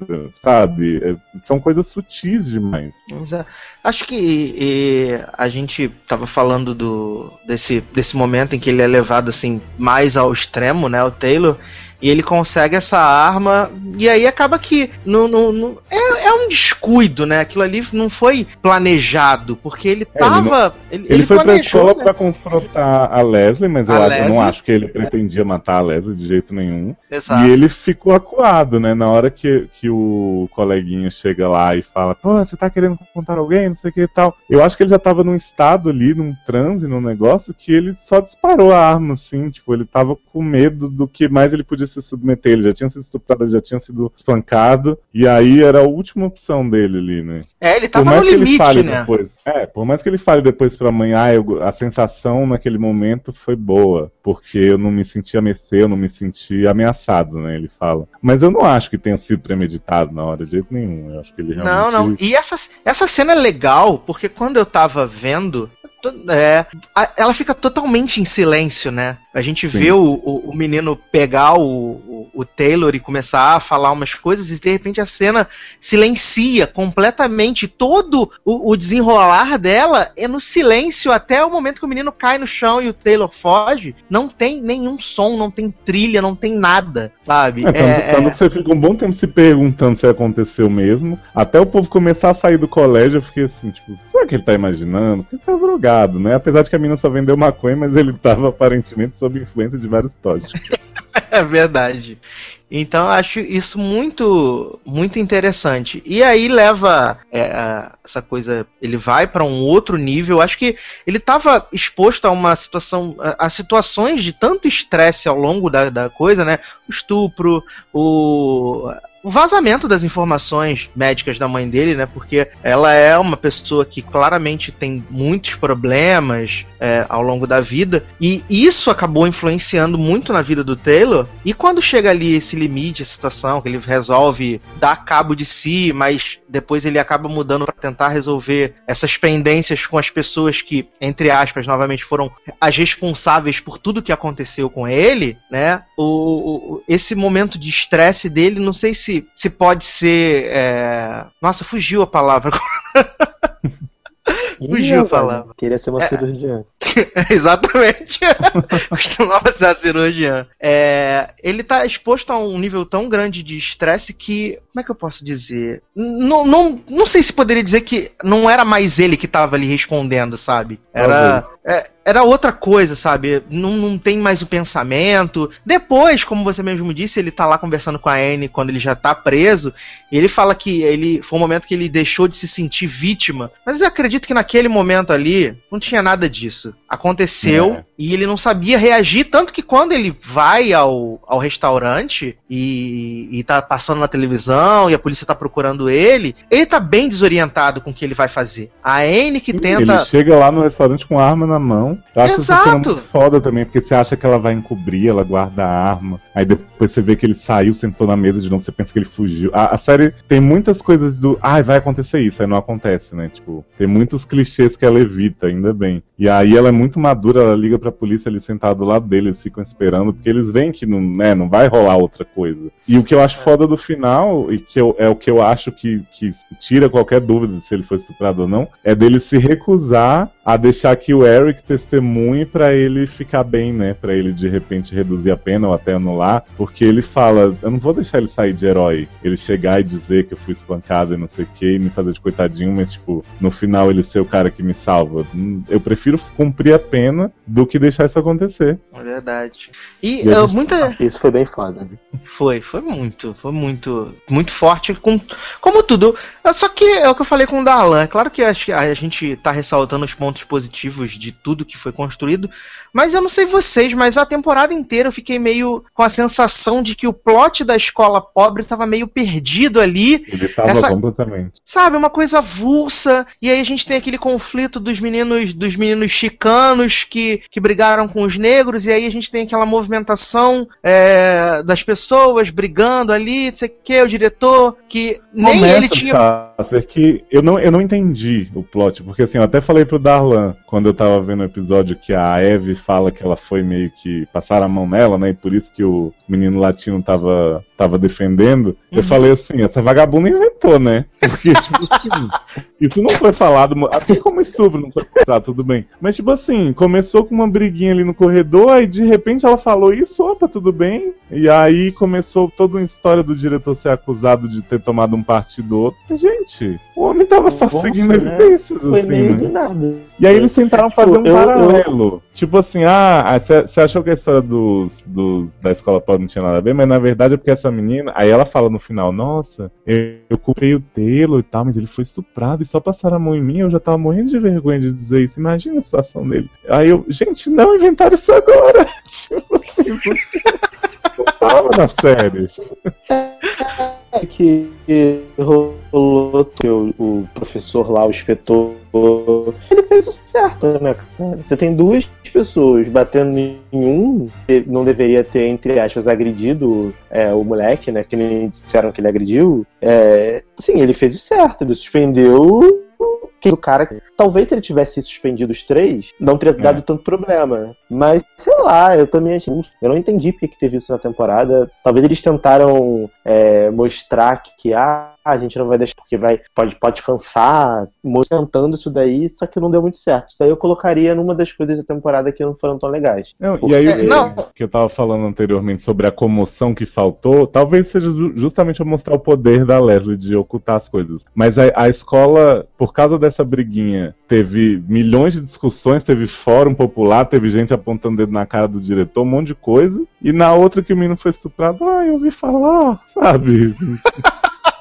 sabe? É, são coisas sutis demais. Acho acho que e, a gente tava falando do desse, desse momento em que ele é levado assim mais ao extremo, né, o Taylor, e ele consegue essa arma, e aí acaba que no, no, no é, é, um descuido, né? Aquilo ali não foi planejado, porque ele tava. É, ele, ele, ele, foi planejou, pra escola né? pra confrontar a Leslie, mas eu, Leslie, eu, não acho que ele pretendia matar a Leslie de jeito nenhum. Exato. E ele ficou acuado, né? Na hora que, que o coleguinha chega lá e fala, pô, você tá querendo contar alguém, não sei o que e tal. Eu acho que ele já tava num estado ali, num transe, num negócio, que ele só disparou a arma, assim, tipo, ele tava com medo do que mais ele podia se submeter. Ele já tinha sido estuprado, já tinha sido espancado. E aí era a última opção dele ali, né? É, ele tava no limite, né? Depois, é, por mais que ele fale depois pra mãe, ah, eu, a sensação naquele momento foi boa. Porque eu não me senti a mercê, eu não me senti ameaçado, né? Ele fala. Mas eu não acho que tenha sido premeditado na hora de jeito nenhum. Eu acho que ele realmente. Não, não. E essa, essa cena é legal, porque quando eu tava vendo, é, ela fica totalmente em silêncio, né? A gente Sim. vê o, o, o, menino pegar o, o, Taylor e começar a falar umas coisas e de repente a cena silencia completamente. Todo o, desenrolar dela é no silêncio até o momento que o menino cai no chão e o Taylor foge. Não tem nenhum som, não tem trilha, não tem nada, sabe? É, tanto, é, tanto é... você fica um bom tempo se perguntando se aconteceu mesmo. Até o povo começar a sair do colégio, eu fiquei assim, tipo, será que ele tá imaginando? Porque ele tá drogado, né? Apesar de que a menina só vendeu maconha, mas ele tava aparentemente sob influência de vários tóxicos. [laughs] é verdade. Então acho isso muito muito interessante. E aí leva é, essa coisa, ele vai para um outro nível. Acho que ele estava exposto a uma situação, a, a situações de tanto estresse ao longo da, da coisa, né? O estupro, o o vazamento das informações médicas da mãe dele, né? Porque ela é uma pessoa que claramente tem muitos problemas é, ao longo da vida e isso acabou influenciando muito na vida do Taylor. E quando chega ali esse limite, a situação que ele resolve dar cabo de si, mas depois ele acaba mudando para tentar resolver essas pendências com as pessoas que, entre aspas, novamente foram as responsáveis por tudo que aconteceu com ele, né? O, o esse momento de estresse dele, não sei se se, se pode ser. É... Nossa, fugiu a palavra. [laughs] Fugiu a palavra. Queria ser uma é, cirurgiã. [laughs] exatamente. [laughs] Costumava ser uma cirurgiã. É, ele tá exposto a um nível tão grande de estresse que. Como é que eu posso dizer? Não, não, não sei se poderia dizer que não era mais ele que tava ali respondendo, sabe? Era. É, era outra coisa, sabe? Não, não tem mais o pensamento. Depois, como você mesmo disse, ele tá lá conversando com a Anne quando ele já tá preso. Ele fala que ele foi um momento que ele deixou de se sentir vítima. Mas eu acredito que naquele momento ali não tinha nada disso. Aconteceu É. e ele não sabia reagir, tanto que quando ele vai ao, ao restaurante e, e tá passando na televisão e a polícia tá procurando ele, ele tá bem desorientado com o que ele vai fazer. A Anne que Ele tenta. chega lá no restaurante com a arma na mão. Eu acho essa cena Exato. muito foda também, porque você acha que ela vai encobrir, ela guarda a arma. Aí depois você vê que ele saiu, sentou na mesa de novo, você pensa que ele fugiu. A, a série tem muitas coisas do. Ai, vai acontecer isso, aí não acontece, né? Tipo, tem muitos clichês que ela evita, ainda bem. E aí ela é muito madura, ela liga pra polícia ali sentada do lado dele, eles ficam esperando, porque eles veem que não, né, não vai rolar outra coisa. E o que eu acho foda do final, e que eu- é o que eu acho que, que tira qualquer dúvida de se ele foi estuprado ou não, é dele se recusar a deixar que o Eric testemunhe pra ele ficar bem, né? Pra ele de repente reduzir a pena ou até anular, porque ele fala: Eu não vou deixar ele sair de herói. Ele chegar e dizer que eu fui espancado e não sei o que, e me fazer de coitadinho, mas tipo, no final ele ser o cara que me salva. Hum, Eu prefiro cumprir a pena do que deixar isso acontecer. É verdade. E, E a uh, gente- muita. Isso foi bem foda. né? Foi, foi muito, foi muito, muito forte, com, como tudo. Só que é o que eu falei com o Darlan. É claro que acho que a gente tá ressaltando os pontos positivos de tudo que foi construído, mas eu não sei vocês, mas a temporada inteira eu fiquei meio com a sensação de que o plot da escola pobre tava meio perdido ali. Ele tava Essa- completamente. Sabe, uma coisa avulsa, e aí a gente tem aquele conflito dos meninos dos meninos chicanos que, que brigaram com os negros, e aí a gente tem aquela movimentação é, das pessoas brigando ali, não sei o que, o diretor, que nem Começa, ele tinha. Sasser, que eu não, eu não entendi o plot, porque assim, eu até falei pro Quando eu tava vendo o episódio que a Eve fala que ela foi meio que passar a mão nela, né, e por isso que o menino latino tava, tava defendendo, eu Uhum. falei assim, essa vagabunda inventou, né? Porque, [laughs] tipo assim, isso não foi falado, assim como estupro não foi falado, tudo bem. Mas, tipo assim, começou com uma briguinha ali no corredor, aí de repente ela falou isso, opa, tudo bem. E aí começou toda uma história do diretor ser acusado de ter tomado um partido do outro. Gente, o homem tava só Nossa, seguindo né? evidências, Foi assim, meio né? do nada. E aí eles tentaram Tipo, fazer um eu- eu- paralelo. Tipo assim, ah, você achou que a história dos, dos- da escola pobre não tinha nada a ver, mas na verdade é porque essa menina. Aí ela fala no final, nossa, eu, eu culpei o Telo e tal, mas ele foi estuprado e só passaram a mão em mim, eu já tava morrendo de vergonha de dizer isso. Imagina a situação dele. Aí eu, gente, não inventaram isso agora. [laughs] tipo tava na série. É que rolou que o, o professor lá, o inspetor, ele fez o certo, né? cara? Você tem duas pessoas batendo em um, que não deveria ter, entre aspas, agredido é, o moleque, né? Que nem disseram que ele agrediu. É, sim, ele fez o certo, ele suspendeu o cara. Talvez se ele tivesse suspendido os três, não teria dado tanto problema. Mas, sei lá, eu também achei. Eu não entendi porque que teve isso na temporada. Talvez eles tentaram é, mostrar que, que ah, a gente não vai deixar porque vai, pode, pode cansar, mostrando isso daí, só que não deu muito certo. Isso daí eu colocaria numa das coisas da temporada que não foram tão legais. Não, e aí, Porque- o que eu tava falando anteriormente sobre a comoção que faltou, talvez seja ju- justamente eu mostrar o poder da Leslie de ocultar as coisas. Mas a, a escola, por causa dessa briguinha, teve milhões de discussões, teve fórum popular, teve gente apontando dedo na cara do diretor, um monte de coisa. E na outra que o menino foi estuprado, ah, eu ouvi falar, [laughs] sabe?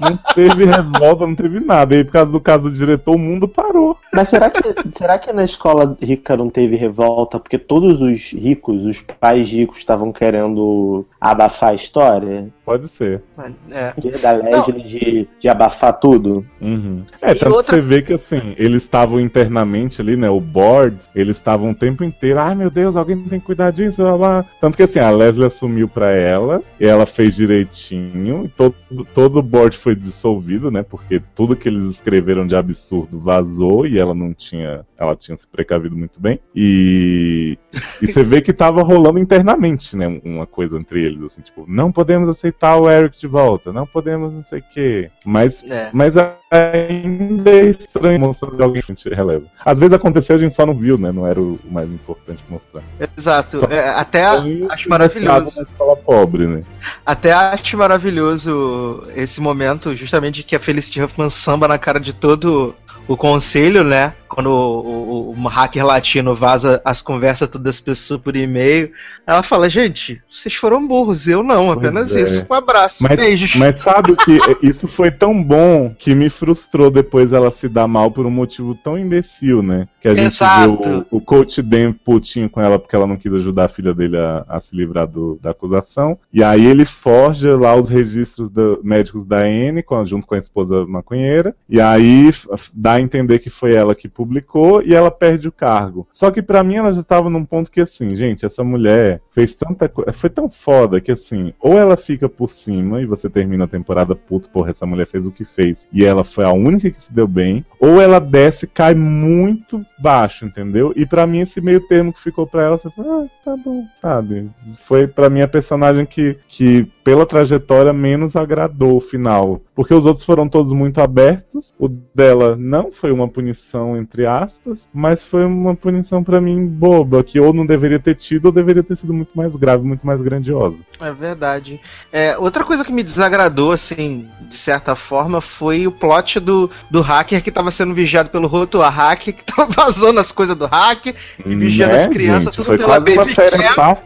Não teve revolta, não teve nada. E aí, por causa do caso do diretor, o mundo parou. Mas será que, será que na escola rica não teve revolta? Porque todos os ricos, os pais ricos, estavam querendo abafar a história? Pode ser. É. Da Leslie de, de abafar tudo? Uhum. É, tanto outra- que você vê que assim, eles estavam internamente ali, né? O board, eles estavam o tempo inteiro, ai meu Deus, alguém tem que cuidar disso, blá, blá. Tanto que assim, a Leslie assumiu pra ela, e ela fez direitinho, e todo, todo o board foi dissolvido, né? Porque tudo que eles escreveram de absurdo vazou e ela não tinha. Ela tinha se precavido muito bem. E. E você vê que tava rolando internamente, né? Uma coisa entre eles, assim, tipo, não podemos aceitar o Eric de volta, não podemos não sei o quê. Mas É. mas ainda é estranho mostrar de alguém que a gente releva. Às vezes aconteceu, a gente só não viu, né? Não era o mais importante mostrar. Exato. É, até acho maravilhoso. Escola pobre, né? Até acho maravilhoso esse momento, justamente que a Felicity Huffman samba na cara de todo o conselho, né? Quando o, o, o, hacker latino vaza as conversas todas das pessoas por e-mail, ela fala, gente, vocês foram burros, eu não, apenas é. isso. Um abraço, mas, beijos. Mas sabe que [laughs] isso foi tão bom que me frustrou depois ela se dar mal por um motivo tão imbecil, né? Que a gente Exato. viu o, o coach Dan putinho com ela porque ela não quis ajudar a filha dele a, a se livrar do, da acusação. E aí ele forja lá os registros do, médicos da Anne, junto com a esposa maconheira. E aí dá a entender que foi ela que publicou e ela perde o cargo. Só que para mim ela já tava num ponto que assim, gente, essa mulher fez tanta coisa. Foi tão foda que assim, ou ela fica por cima e você termina a temporada puto, porra, essa mulher fez o que fez e ela foi a única que se deu bem, ou ela desce cai muito baixo, entendeu? E para mim esse meio termo que ficou para ela, você fala, ah, tá bom, sabe? Foi para mim a personagem que, que pela trajetória menos agradou o final, porque os outros foram todos muito abertos. O dela não foi uma punição entre aspas, mas foi uma punição para mim boba, que ou não deveria ter tido ou deveria ter sido muito mais grave, muito mais grandiosa. É verdade. É, outra coisa que me desagradou, assim, de certa forma, foi o plot do, do hacker que estava sendo vigiado pelo Roto, a hacker que [laughs] tava vazando as coisas do hacker e vigiando né, as crianças, gente, tudo pela Baby Cam.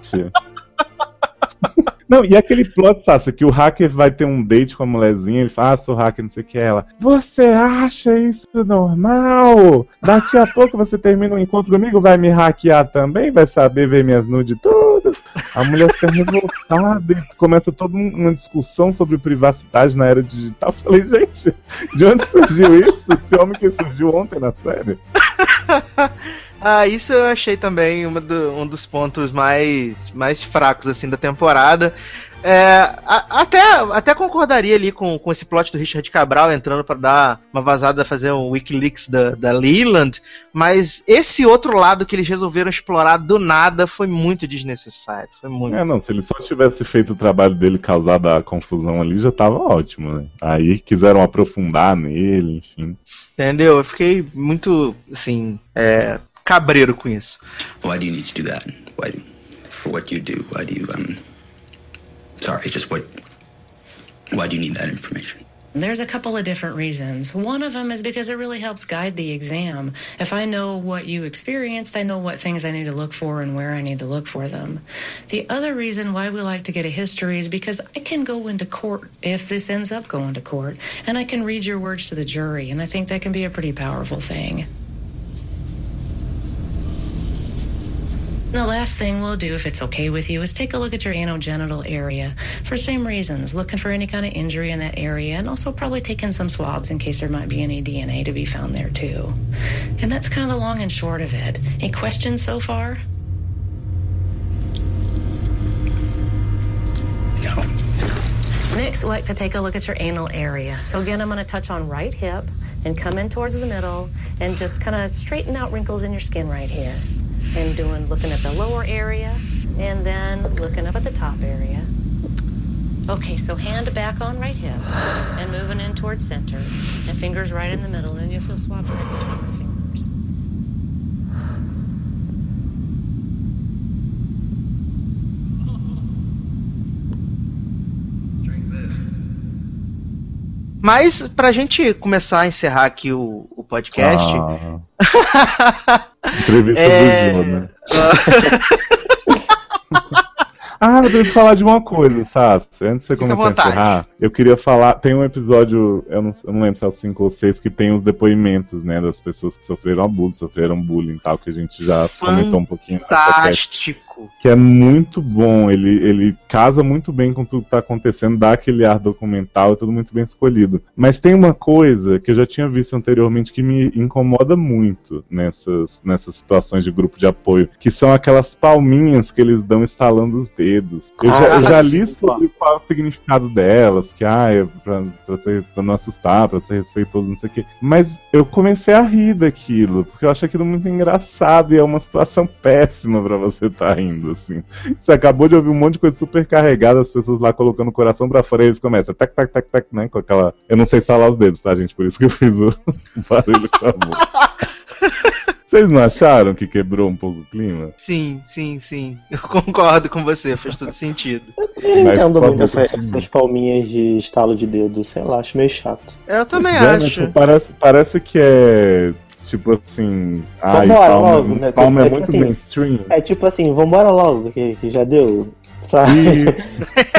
[laughs] Não, e aquele plot, Sasha, que o hacker vai ter um date com a mulherzinha, ele fala, ah, sou hacker, não sei o que, ela. Você acha isso normal? Daqui a [laughs] pouco você termina um encontro comigo, vai me hackear também? Vai saber ver minhas nudes todas? A mulher fica revoltada e começa toda uma discussão sobre privacidade na era digital. Eu falei, gente, de onde surgiu isso? Esse homem que surgiu ontem na série. [laughs] Ah, isso eu achei também do, um dos pontos mais, mais fracos assim da temporada. É, a, até, até concordaria ali com, com esse plot do Richard Cabral entrando para dar uma vazada, fazer um Wikileaks da, da Leland, mas esse outro lado que eles resolveram explorar do nada foi muito desnecessário. Foi muito. É, não, se ele só tivesse feito o trabalho dele causado a confusão ali, já tava ótimo, né? Aí quiseram aprofundar nele, enfim. Entendeu? Eu fiquei muito, assim, é, cabreiro com isso. Why do you need to do that? Why do, for what you do? Why do you um sorry, just what why do you need that information? There's a couple of different reasons. One of them is because it really helps guide the exam. If I know what you experienced, I know what things I need to look for and where I need to look for them. The other reason why we like to get a history is because I can go into court if this ends up going to court, and I can read your words to the jury, and I think that can be a pretty powerful thing. The last thing we'll do, if it's okay with you, is take a look at your anogenital area for same reasons, looking for any kind of injury in that area, and also probably taking some swabs in case there might be any DNA to be found there too. And that's kind of the long and short of it. Any questions so far? No. Next, I'd like to take a look at your anal area. So again, I'm going to touch on right hip and come in towards the middle and just kind of straighten out wrinkles in your skin right here and doing looking at the lower area and then looking up at the top area. Okay, so hand back on right hip and moving in towards center and fingers right in the middle and you'll feel swabs right between my fingers. Mas, pra gente começar a encerrar aqui o, o podcast. Ah. [laughs] Entrevista é... do Joe, né? [laughs] Ah, eu tenho que falar de uma coisa, Sassi. Antes de você Fica começar a encerrar, eu queria falar. Tem um episódio, eu não, eu não lembro se é o 5 ou 6, que tem os depoimentos, né, das pessoas que sofreram abuso, sofreram bullying e tal, que a gente já Fantástico. comentou um pouquinho. Fantástico! Que é muito bom, ele, ele casa muito bem com tudo que tá acontecendo, dá aquele ar documental, é tudo muito bem escolhido. Mas tem uma coisa que eu já tinha visto anteriormente que me incomoda muito nessas, nessas situações de grupo de apoio, que são aquelas palminhas que eles dão instalando os dedos. Eu já, eu já li sobre qual é o significado delas, que ah, é pra, pra, ser, pra não assustar, pra ser respeitoso, não sei o quê. Mas eu comecei a rir daquilo, porque eu acho aquilo muito engraçado e é uma situação péssima para você estar tá rindo, assim. Você acabou de ouvir um monte de coisa super carregada, as pessoas lá colocando o coração pra fora e eles começam tac, tac, tac, tac, né? Com aquela. Eu não sei falar os dedos, tá, gente? Por isso que eu fiz o [laughs] barulho com a boca. [laughs] Vocês não acharam que quebrou um pouco o clima? Sim, sim, sim. Eu concordo com você, faz todo sentido. Eu não entendo muito essa, essas palminhas de estalo de dedo, sei lá, acho meio chato. Eu também é, né, acho. Tipo, parece, parece que é Tipo assim. Ai, Vambora Palma, logo, né? Palma é, É tipo muito assim, mainstream. É tipo assim, vambora logo, que, que já deu. Sabe? [laughs]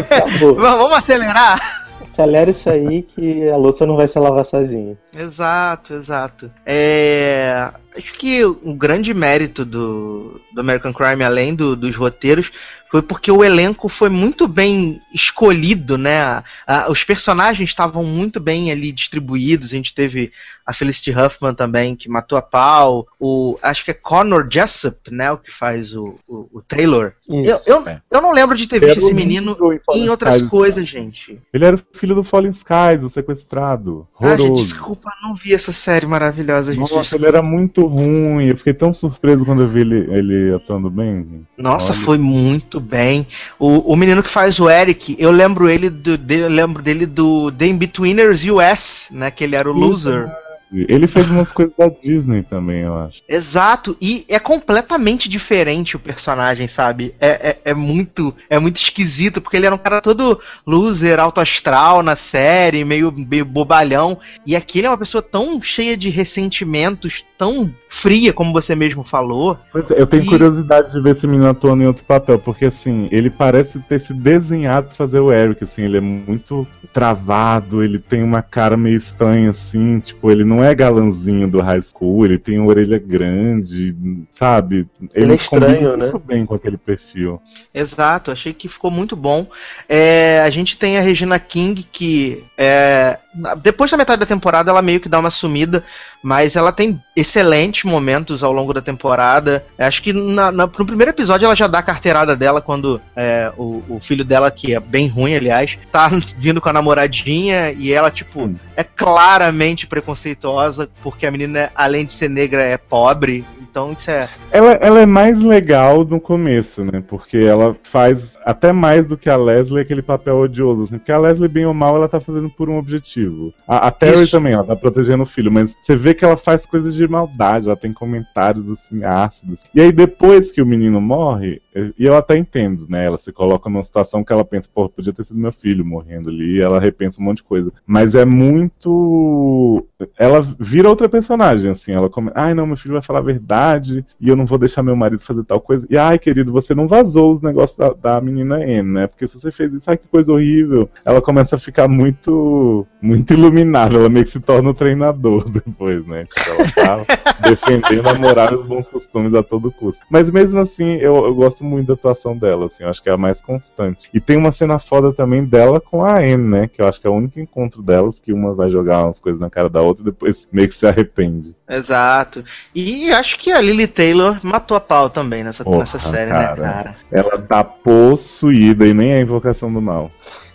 [laughs] Vamos acelerar? Acelera isso aí que a louça não vai se lavar sozinha. Exato, exato. É, acho que o grande mérito do, do American Crime, além do- dos roteiros, foi porque o elenco foi muito bem escolhido, né? A- a- os personagens estavam muito bem ali distribuídos. A gente teve a Felicity Huffman também, que matou a pau. O, acho que é Connor Jessup, né? O que faz o, o, o Taylor. Eu, eu, eu não lembro de ter visto esse menino em outras Skies. coisas, gente. Ele era o filho do Fallen Skies, o sequestrado. Ah, gente, desculpa, não vi essa série maravilhosa, gente. Nossa, ele era muito ruim. Eu fiquei tão surpreso quando eu vi ele, ele atuando bem. gente. Nossa, Olha. foi muito bem. O, o menino que faz o Eric, eu lembro ele do, de- eu lembro dele do The Inbetweeners US, né? Que ele era o loser. Ele fez umas coisas da Disney também, eu acho. Exato, e é completamente diferente o personagem, sabe? É, é, é muito é muito esquisito, porque ele era um cara todo loser, alto astral na série, meio, meio bobalhão. E aqui ele é uma pessoa tão cheia de ressentimentos, tão fria, como você mesmo falou. Pois é, eu tenho E- curiosidade de ver esse menino atuando em outro papel, porque assim, ele parece ter se desenhado pra fazer o Eric, assim, ele é muito travado, ele tem uma cara meio estranha, assim, tipo, ele não é galanzinho do high school, ele tem uma orelha grande, sabe? Ele é combina estranho, né? muito bem com aquele perfil. Exato, achei que ficou muito bom. É, a gente tem a Regina King, que é, depois da metade da temporada ela meio que dá uma sumida, mas ela tem excelentes momentos ao longo da temporada. Acho que na- na- no primeiro episódio ela já dá a carteirada dela quando é, o, o filho dela, que é bem ruim, aliás, tá [laughs] vindo com a namoradinha e ela, tipo, é claramente preconceituosa, porque a menina, além de ser negra, é pobre. Então isso é. Ela, ela é mais legal no começo, né? Porque ela faz até mais do que a Leslie aquele papel odioso, assim. Porque a Leslie, bem ou mal, ela tá fazendo por um objetivo. A, a Terry Isso. também, ela tá protegendo o filho, mas você vê que ela faz coisas de maldade, ela tem comentários, assim, ácidos. E aí, depois que o menino morre, e eu até entendo, né? Ela se coloca numa situação que ela pensa, pô, podia ter sido meu filho morrendo ali, e ela repensa um monte de coisa. Mas é muito. Ela vira outra personagem, assim. Ela come... Ai, não, meu filho vai falar a verdade e eu não vou deixar meu marido fazer tal coisa. E ai, querido, você não vazou os negócios da, da menina Anne, né? Porque se você fez isso, ai, que coisa horrível. Ela começa a ficar muito. muito iluminada. Ela meio que se torna o treinador [laughs] depois, né? Tipo, ela tá defendendo a moral e os bons costumes a todo custo. Mas mesmo assim, eu, eu gosto muito da atuação dela, assim. Eu acho que é a mais constante. E tem uma cena foda também dela com a Anne, né? Que eu acho que é o único encontro delas que uma vai jogar umas coisas na cara da outra e depois meio que se arrepende. Exato. E acho que a Lily Taylor matou a pau também nessa, Porra, nessa série, cara. né, cara? Ela tá possuída e nem é a invocação do mal.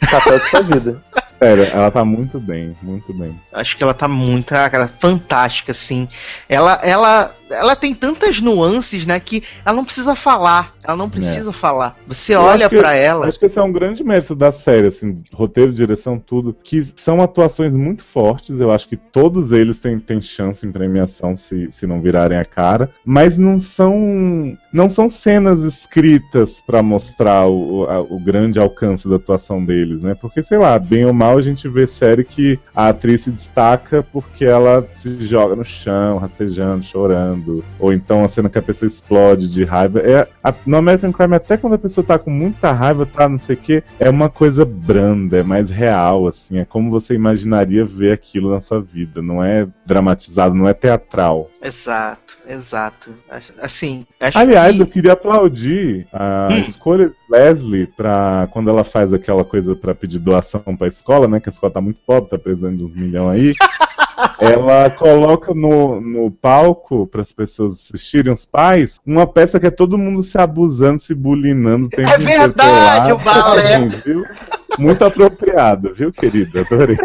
Papel de sua vida. [laughs] Sério, ela tá muito bem, muito bem. Acho que ela tá muito, ah, cara, fantástica, assim. Ela, ela, ela tem tantas nuances, né, que ela não precisa falar. Ela não precisa falar. Você Eu olha pra ela. Acho que esse é um grande mérito da série, assim, roteiro, direção, tudo, que são atuações muito fortes. Eu acho que todos eles têm, têm chance em premiação se, se não virarem a cara, mas não são não são cenas escritas pra mostrar o, a- o grande alcance da atuação deles, né? Porque sei lá, bem ou mal a gente vê série que a atriz se destaca porque ela se joga no chão, rastejando, chorando, ou então a cena que a pessoa explode de raiva. É, a- no American Crime, até quando a pessoa tá com muita raiva, tá não sei o que, é uma coisa branda, é mais real, assim, é como você imaginaria ver aquilo na sua vida, não é dramatizado, não é teatral. Exato, exato. Assim, Aliás, que... eu queria aplaudir a Hum. escolha de Leslie pra quando ela faz aquela coisa pra pedir doação pra escola, né? Que a escola tá muito pobre, tá precisando de uns milhões aí. [laughs] ela coloca no, no palco para as pessoas assistirem os pais uma peça que é todo mundo se abusando, se bulinando. o É verdade, o balé. Viu? Muito apropriado, viu, querido? Adorei.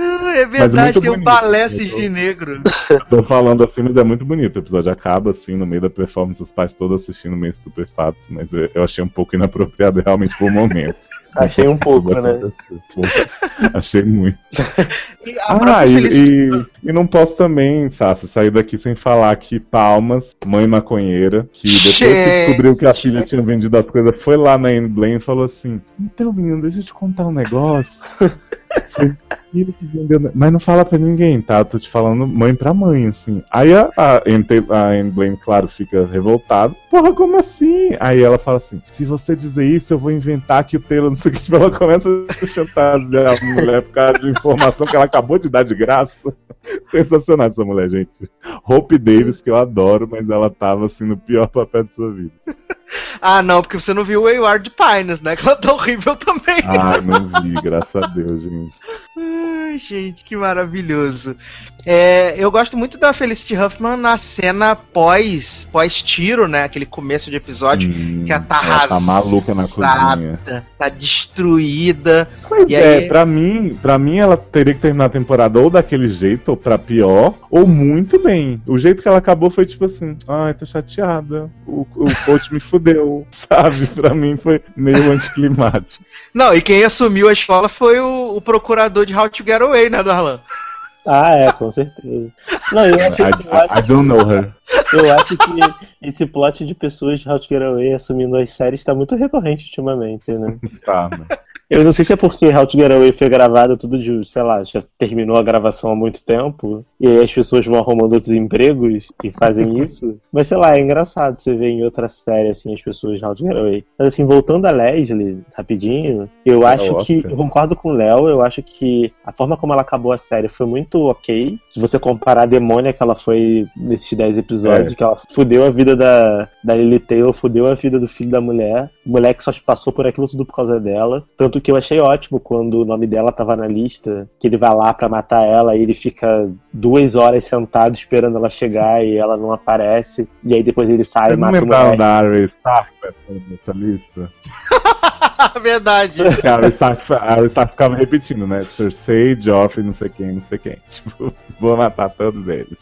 Ah, é verdade, muito tem um bonito, balé né? cisne negro. Tô falando assim, mas é muito bonito. O episódio acaba assim, no meio da performance, os pais todos assistindo meio estupefatos, mas eu eu achei um pouco inapropriado realmente por um momento. Achei um [laughs] pouco, né? Achei muito. [laughs] E Ah, e, e, e não posso também, Sassi, sair daqui sem falar que Palmas, mãe maconheira, que depois que descobriu que a filha tinha vendido as coisas, foi lá na Anne Blaine e falou assim: Então, menino, deixa eu te contar um negócio. [laughs] Filho que vendeu- Mas não fala pra ninguém, tá? Tô te falando mãe pra mãe, assim. Aí a, a, a Anne Blaine, claro, fica revoltada. Porra, como assim? Aí ela fala assim: se você dizer isso, eu vou inventar que o Taylor não sei o que. Tipo, [laughs] ela começa a chantagear a mulher por causa de informação que ela acabou de dar de graça. [laughs] Sensacional essa mulher, gente. Hope Davis, que eu adoro, mas ela tava assim no pior papel de sua vida. [laughs] Ah, não, porque você não viu o Wayward Pines, né? Que ela tá horrível também. Ai, não vi, graças a Deus, gente. Ai, gente, que maravilhoso. É, eu gosto muito da Felicity Huffman na cena pós pós tiro, né? Aquele começo de episódio que ela tá ela tá maluca na arrasada, cozinha. tá destruída. Pois e é, aí, pra mim, pra mim ela teria que terminar a temporada ou daquele jeito, ou pra pior, ou muito bem. O jeito que ela acabou foi tipo assim, ai, tô chateada, o, o coach me fudeu, [laughs] sabe? Pra mim foi meio anticlimático. Não, e quem assumiu a escola foi o, o procurador de How to Get Away, né, Darlan? Ah, é, com certeza. Não, eu acho, I, I, I don't know her. eu acho que esse plot de pessoas de How to Get Away assumindo as séries tá muito recorrente ultimamente, né? Tá, né? Eu não sei se é porque How to Get Away foi gravado tudo de, sei lá, já terminou a gravação há muito tempo, e aí as pessoas vão arrumando outros empregos e fazem [laughs] isso. Mas sei lá, é engraçado você ver em outra série, assim, as pessoas de How to Get Away. Mas assim, voltando a Leslie, rapidinho, eu É acho que. Eu concordo com o Léo, eu acho que a forma como ela acabou a série foi muito ok. Se você comparar a demônia que ela foi nesses 10 episódios, É. que ela fudeu a vida da, da Lily Taylor, fudeu a vida do filho da mulher. Mulher que só passou por aquilo tudo por causa dela. Tanto que eu achei ótimo quando o nome dela tava na lista, que ele vai lá pra matar ela e ele fica duas horas sentado esperando ela chegar e ela não aparece. E aí depois ele sai e não mata o lembraram moleque. da Arya Stark nessa lista? [laughs] Verdade. A Stark, a Arya Stark ficava repetindo, né? Cersei, Joffrey, não sei quem, não sei quem. [laughs] Tipo, vou matar todos eles.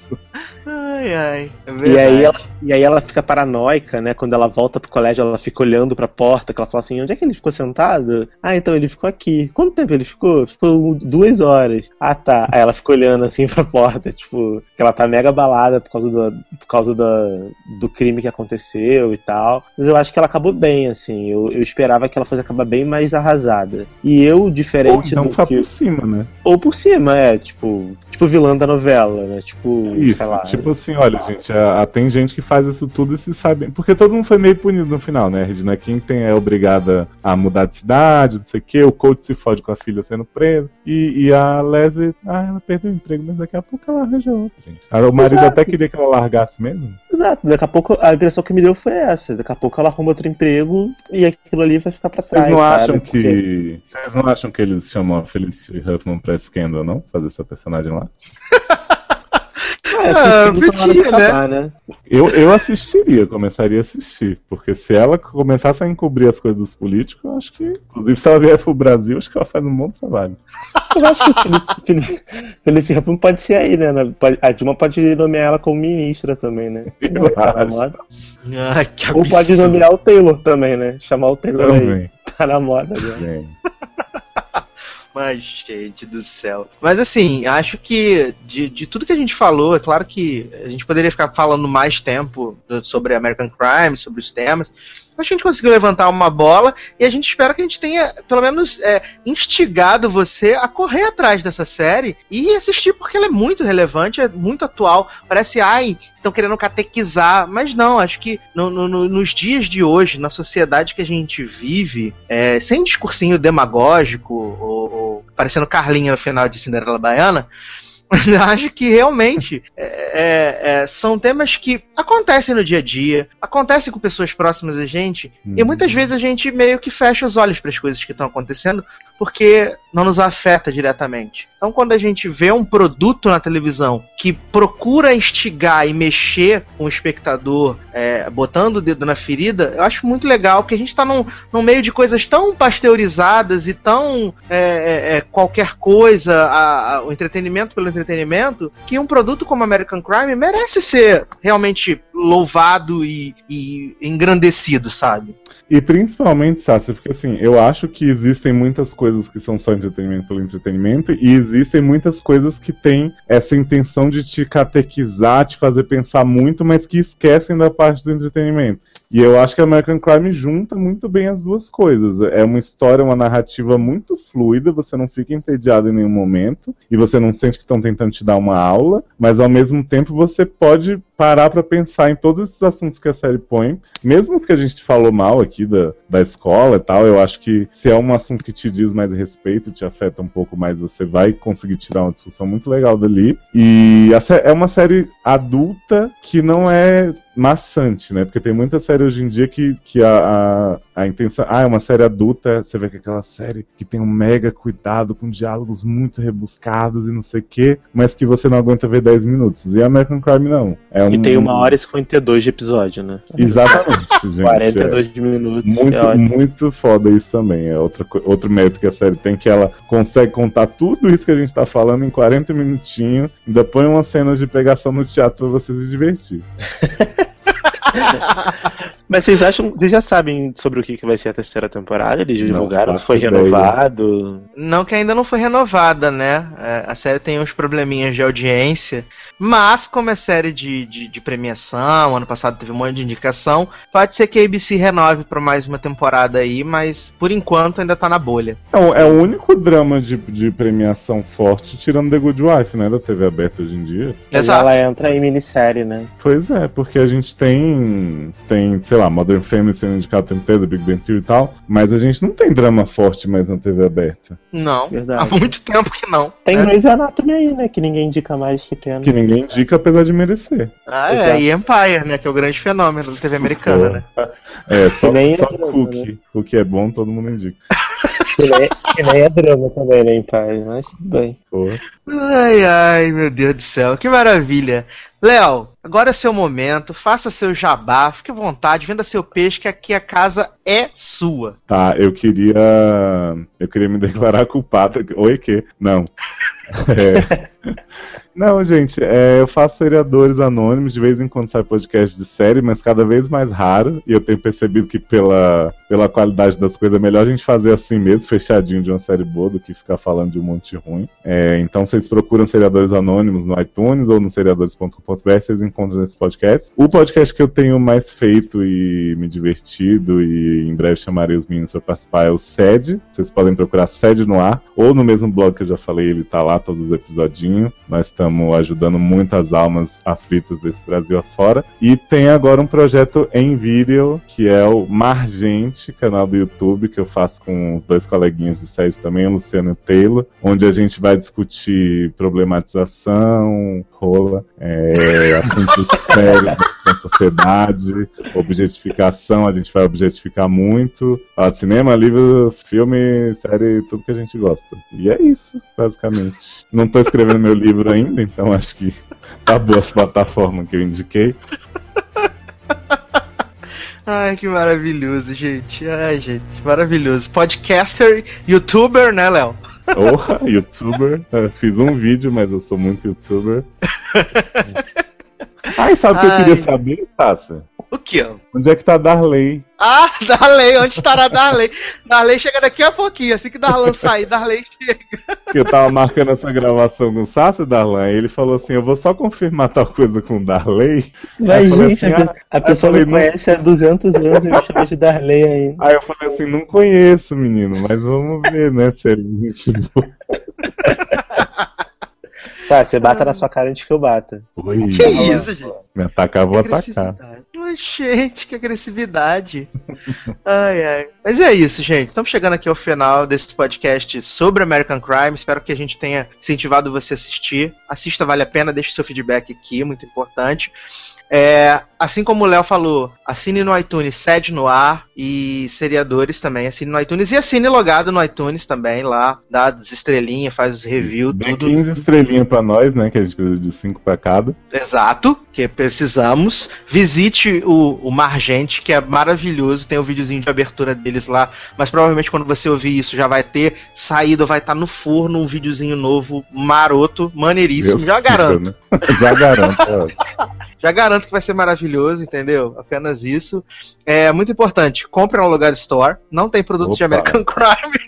Ai, ai. É E aí, verdade. ela, e aí ela fica paranoica, né? Quando ela volta pro colégio, ela fica olhando pra porta, que ela fala assim, onde é que ele ficou sentado? Ah, então ele ficou aqui. Quanto tempo ele ficou? Ficou duas horas. Ah, tá. Aí ela fica olhando assim pra porta, tipo, que ela tá mega balada por causa do, por causa do, do crime que aconteceu e tal. Mas eu acho que ela acabou bem, assim. Eu, eu esperava que ela fosse acabar bem mais arrasada. E eu, Ou diferente então do ficar que. por cima, né? Ou por cima, é, tipo. Tipo vilã da novela, né? Tipo, Isso, sei lá. tipo assim, olha, gente, a, a- tem gente que faz isso tudo e se sabe. Porque todo mundo foi meio punido no final, né? A Regina King é obrigada a mudar de cidade, não sei o quê, o coach se fode com a filha sendo preso. E, e a Leslie, ah, ela perdeu o emprego, mas daqui a pouco ela arranja outro, gente. O marido Exato. até queria que ela largasse mesmo. Exato, daqui a pouco a impressão que me deu foi essa. Daqui a pouco ela arruma outro emprego e aquilo ali vai ficar pra Vocês trás. não sabe? acham Porque- que. Vocês não acham que eles chamam a Felicity Huffman pra Scandal, não? Fazer essa personagem lá? [laughs] Ah, podia, né? acabar, né? Eu, eu assistiria, começaria a assistir. Porque se ela começasse a encobrir as coisas dos políticos, eu acho que. Inclusive, se ela vier pro Brasil, acho que ela faz um bom trabalho. Eu acho que o Feliz- Huffman pode ser aí, né? A Dilma pode nomear ela como ministra também, né? Eu Tá. Ai, que Ou pode nomear o Taylor também, né? Chamar o Taylor aí. Também. Tá na moda agora. Mas, gente do céu. Mas assim, acho que de, de tudo que a gente falou, é claro que a gente poderia ficar falando mais tempo sobre American Crime, sobre os temas. A gente conseguiu levantar uma bola e a gente espera que a gente tenha, pelo menos, é, instigado você a correr atrás dessa série e assistir, porque ela é muito relevante, é muito atual. Parece, ai, estão querendo catequizar, mas não, acho que no- no- nos dias de hoje, na sociedade que a gente vive, é, sem discursinho demagógico ou, ou parecendo Carlinha no final de Cinderela Baiana, [laughs] mas eu acho que realmente é, é, é, são temas que acontecem no dia a dia, acontecem com pessoas próximas a gente, e muitas vezes a gente meio que fecha os olhos para as coisas que estão acontecendo, porque não nos afeta diretamente. Então, quando a gente vê um produto na televisão que procura instigar e mexer com o espectador, é, botando o dedo na ferida, eu acho muito legal, porque a gente está num, num meio de coisas tão pasteurizadas e tão é, é, qualquer coisa, a- a- o entretenimento pelo entretenimento, que um produto como American Crime merece ser realmente louvado e, e engrandecido, sabe? E principalmente, Sassi, porque assim, eu acho que existem muitas coisas que são só entretenimento pelo entretenimento, e existem muitas coisas que têm essa intenção de te catequizar, te fazer pensar muito, mas que esquecem da parte do entretenimento. E eu acho que American Crime junta muito bem as duas coisas. É uma história, uma narrativa muito fluida, você não fica entediado em nenhum momento, e você não sente que estão tentando te dar uma aula, mas ao mesmo tempo você pode parar para pensar em todos esses assuntos que a série põe, mesmo os que a gente falou mal aqui da, da escola e tal, eu acho que se é um assunto que te diz mais respeito, te afeta um pouco mais, você vai conseguir tirar uma discussão muito legal dali. E é uma série adulta que não é maçante, né? Porque tem muita série hoje em dia que, que a, a, a intenção. Ah, é uma série adulta, você vê que é aquela série que tem um mega cuidado, com diálogos muito rebuscados e não sei o quê, mas que você não aguenta ver 10 minutos. E American Crime não. É um... E tem uma hora e 52 de episódio, né? Exatamente, [laughs] gente. 42 é. minutos. Muito, é muito foda isso também. É outra, outro mérito que a série tem, que ela consegue contar tudo isso que a gente tá falando em 40 minutinhos, ainda põe umas cenas de pegação no teatro pra você se divertir. [laughs] Mas vocês acham. Vocês já sabem sobre o que, vai ser a terceira temporada? Eles divulgaram não, se foi renovado? Não, que ainda não foi renovada, né? É, a série tem uns probleminhas de audiência. Mas, como é série de, de, de, premiação, ano passado teve um monte de indicação, pode ser que a ABC renove para mais uma temporada aí, mas por enquanto ainda tá na bolha. É, é o único drama de, de premiação forte, tirando The Good Wife, né? Da TV aberta hoje em dia. Exato. Ela entra em minissérie, né? Pois é, porque a gente tem, tem sei lá, Modern Family sendo indicado o tempo inteiro, Big Bang Theory e tal, mas a gente não tem drama forte mais na TV aberta. Não, Verdade. há muito tempo que não. Tem né? Grey's Anatomy aí, né? Que ninguém indica mais que pena. Que ninguém indica, apesar de merecer. Ah, é, Exato. e Empire, né? Que é o grande fenômeno da TV americana, né? É, só, nem só é Cookie. Né? Cookie é bom, todo mundo indica. Que nem, que nem é drama também, né, Empire, mas tudo bem. Ai, ai, meu Deus do céu, que maravilha. Léo, agora é seu momento, faça seu jabá, fique à vontade, venda seu peixe, que aqui a casa é sua. Tá, eu queria. Eu queria me declarar culpado. Oi, que? Não. [laughs] É. Não, gente, é, eu faço seriadores anônimos, de vez em quando sai podcast de série, mas cada vez mais raro. E eu tenho percebido que pela, pela qualidade das coisas é melhor a gente fazer assim mesmo, fechadinho de uma série boa, do que ficar falando de um monte ruim. É, então vocês procuram seriadores anônimos no iTunes ou no seriadores.com.br, vocês encontram nesse podcast. O podcast que eu tenho mais feito e me divertido, e em breve chamarei os meninos para participar, é o SED. Vocês podem procurar SED no ar, ou no mesmo blog que eu já falei, ele tá lá, todos os episodinhos. Nós estamos ajudando muitas almas aflitas desse Brasil afora. E tem agora um projeto em vídeo, que é o Margente, canal do YouTube, que eu faço com dois coleguinhas de série também, o Luciano e o Taylor, onde a gente vai discutir problematização, rola, é, assuntos sérios [laughs] sociedade, objetificação, a gente vai objetificar muito. Fala de cinema, livro, filme, série, tudo que a gente gosta. E é isso, basicamente. Não estou escrevendo meu livro ainda, então acho que tá boa essa plataforma que eu indiquei. Ai, que maravilhoso, gente. Ai, gente, maravilhoso. Podcaster, youtuber, né, Léo? Porra, youtuber. Eu fiz um vídeo, mas eu sou muito youtuber. [laughs] Ai, sabe o que eu queria saber, Tassa? O que? Onde é que tá Darley? Ah, [laughs] Darley, onde estará Darley? Darley chega daqui a pouquinho, assim que Darlan sair, Darley chega. Eu tava marcando essa gravação com o Sassi Darlan, e ele falou assim: Eu vou só confirmar tal coisa com o Darley. Mas, gente, assim, a, ah, a pessoa falei, me conhece há 200 anos e me chama de Darley ainda. Aí eu falei assim: Não conheço, menino, mas vamos ver, né? Se ele me Sabe, você bata ah. na sua cara antes que eu bata. Oi. Que isso, gente? Me atacar, vou atacar. Gente, que agressividade. [laughs] ai, ai. Mas é isso, gente. Estamos chegando aqui ao final desse podcast sobre American Crime. Espero que a gente tenha incentivado você a assistir. Assista, vale a pena. Deixe seu feedback aqui, muito importante. É, assim como o Léo falou, assine no iTunes, sede no ar e seriadores também, assine no iTunes e assine logado no iTunes também lá, dá as estrelinhas, faz os reviews, tudo. 15 estrelinhas pra nós, né, que a gente precisa de 5 pra cada. Exato, que precisamos. Visite o, o Margente, que é maravilhoso, tem o um videozinho de abertura deles lá, mas provavelmente quando você ouvir isso já vai ter saído, vai estar tá no forno um videozinho novo, maroto, maneiríssimo, já garanto. Né? [laughs] já garanto. É Já garanto que vai ser maravilhoso, entendeu? Apenas isso. É muito importante. Compre no lugar Store. Não tem produto de Opa. American [laughs] Crime.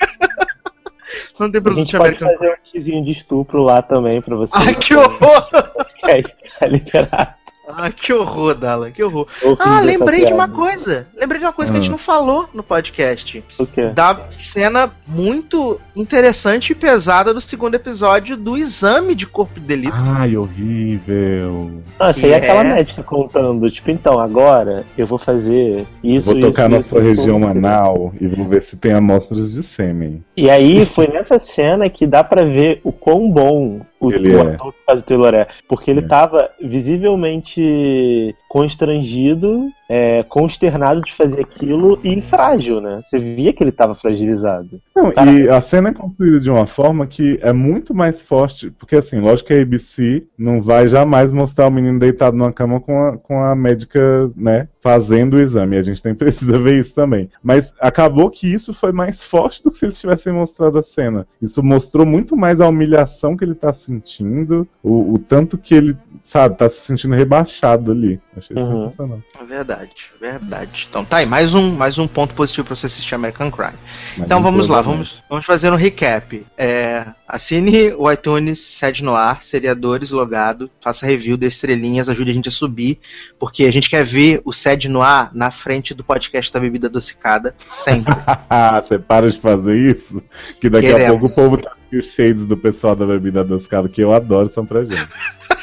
Não tem A produto gente de pode American fazer um quizinho de estupro lá também pra você. Ai, que horror! [laughs] É, é literal. Ah, que horror, Dala, que horror. Ah, lembrei de uma coisa. Lembrei de uma coisa que a gente Hum. não falou no podcast. O quê? Da cena muito interessante e pesada do segundo episódio do exame de corpo de delito. Ai, horrível. Ah, Que você é aquela é- médica contando, tipo, então, agora eu vou fazer isso, Vou tocar isso, na isso, sua isso região anal e vou ver se tem amostras de sêmen. E aí foi nessa cena que dá pra ver o quão bom o, Ele o é. ator que faz o Taylor é. Porque ele É. tava visivelmente constrangido, é, consternado de fazer aquilo e frágil, né? Você via que ele tava fragilizado. Não, e a cena é construída de uma forma que é muito mais forte, porque assim, lógico que a ABC não vai jamais mostrar o menino deitado numa cama com a, com a médica, né, fazendo o exame. A gente nem precisa ver isso também. Mas acabou que isso foi mais forte do que se eles tivessem mostrado a cena. Isso mostrou muito mais a humilhação que ele tá sentindo, o, o tanto que ele, sabe, tá se sentindo rebaixado ali. Achei Uhum. sensacional. É Verdade, verdade. Então tá aí, mais um, mais um ponto positivo pra você assistir American Crime. Mas Então vamos lá, vamos, vamos fazer um recap. É, assine o iTunes Sede no Ar, seriadores logado, faça review, dê estrelinhas, ajude a gente a subir, porque a gente quer ver o Sede no Ar na frente do podcast da Bebida Adocicada, sempre. [laughs] Você para de fazer isso? Que daqui a Queremos. pouco o povo tá com os shades do pessoal da bebida adocicada, que eu adoro, são pra gente. [laughs]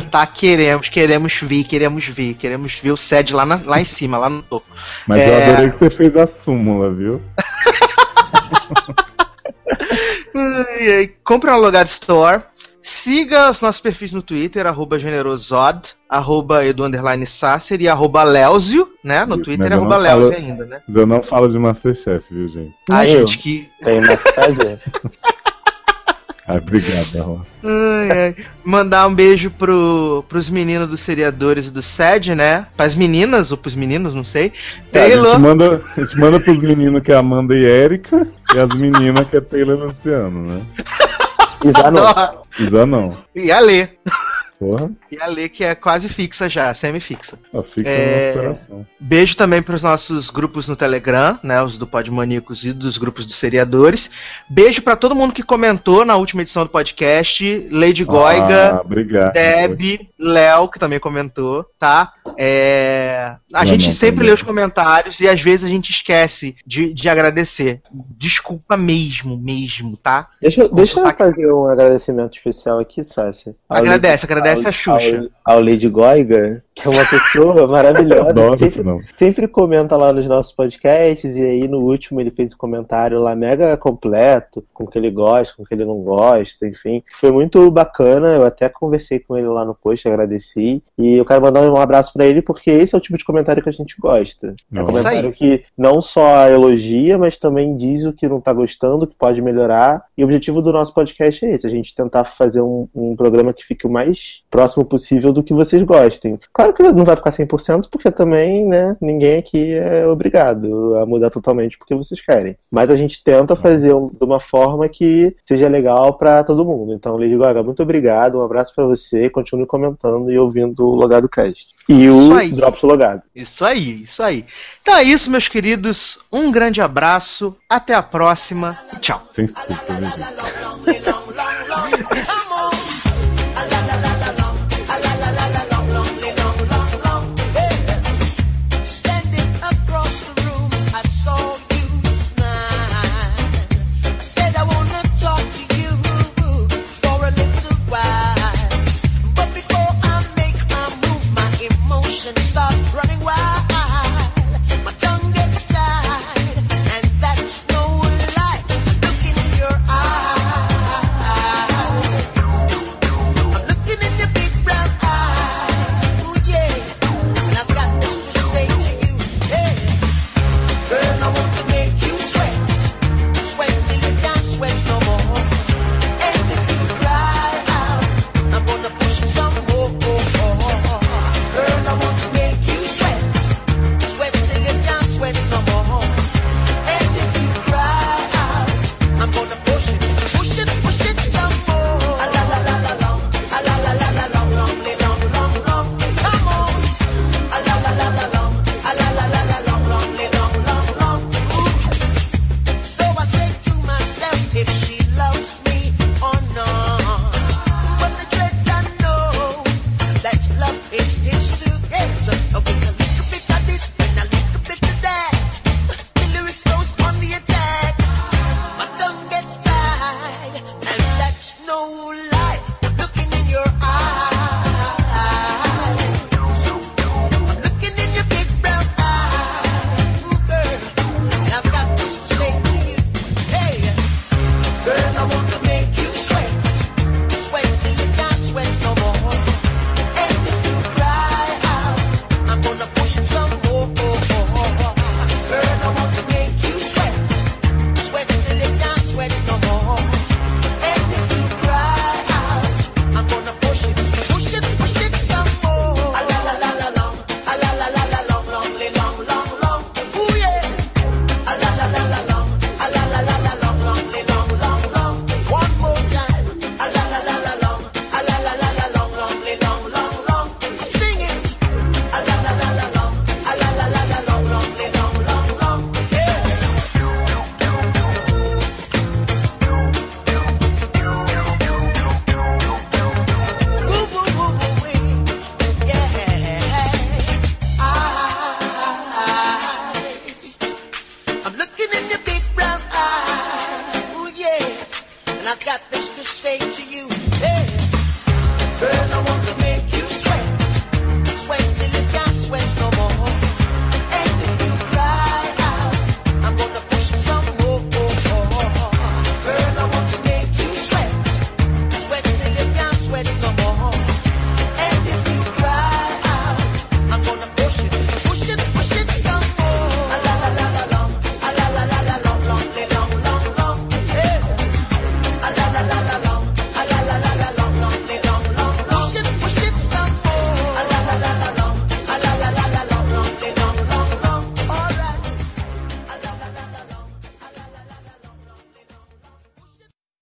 [laughs] tá, queremos, queremos ver, queremos ver, queremos ver o Sede lá, na- lá em cima, lá no topo. Mas É. eu adorei que você fez a súmula, viu? [laughs] Compre no Logado Store. Siga os nossos perfis no Twitter, arroba generosod, arroba edu underline Sasser e arroba Leozio, né? No Twitter é arroba Leozio ainda, né? Eu não falo de Masterchef, viu, gente? Ai, Eu. gente, que. Tem mais que fazer. [laughs] Ai, obrigado. Ai, ai. Mandar um beijo pro, pros meninos dos seriadores e do SED, né? Pras meninas, ou pros meninos, não sei. É, a, gente Taylor. manda, a gente manda pros meninos que é Amanda e Erika, e as meninas que é Taylor e Luciano, né? E já não. Isa não. E a Lê. Porra, E a Lê, que é quase fixa já, semi-fixa. fica É. no coração. Beijo também para os nossos grupos no Telegram, né, os do Podmaníacos e dos grupos dos seriadores. Beijo para todo mundo que comentou na última edição do podcast, Lady Goiga, Ah, obrigado. Deb, Léo, que também comentou, tá? É, A Não, gente não, sempre também. lê os comentários e às vezes a gente esquece de, de agradecer. Desculpa mesmo, mesmo, tá? Deixa, eu- deixa eu fazer um agradecimento especial aqui, Sassi. Agradece, agradece ao- a Xuxa. Ao, ao Lady Goiga, que é uma pessoa [laughs] maravilhosa. Adoro sempre, sempre comenta lá nos nossos podcasts, e aí no último ele fez um comentário lá mega completo, com o que ele gosta, com o que ele não gosta, enfim. Foi muito bacana, eu até conversei com ele lá no post, agradeci. E eu quero mandar um abraço pra ele, porque esse é o tipo de comentário que a gente gosta. É Não. um comentário que não só elogia, mas também diz o que não tá gostando, que pode melhorar. E o objetivo do nosso podcast é esse, a gente tentar fazer um, um programa que fique o mais próximo possível do que vocês gostem. Claro que não vai ficar 100%, porque também, né, ninguém aqui é obrigado a mudar totalmente porque vocês querem. Mas a gente tenta fazer de uma forma que seja legal pra todo mundo. Então, Lady Gaga, muito obrigado, um abraço pra você, continue comentando e ouvindo o Logado Cast. E Isso o aí. Drops Logado. Isso aí, isso aí. Então é isso, meus queridos. Um grande abraço, até a próxima e tchau. [laughs]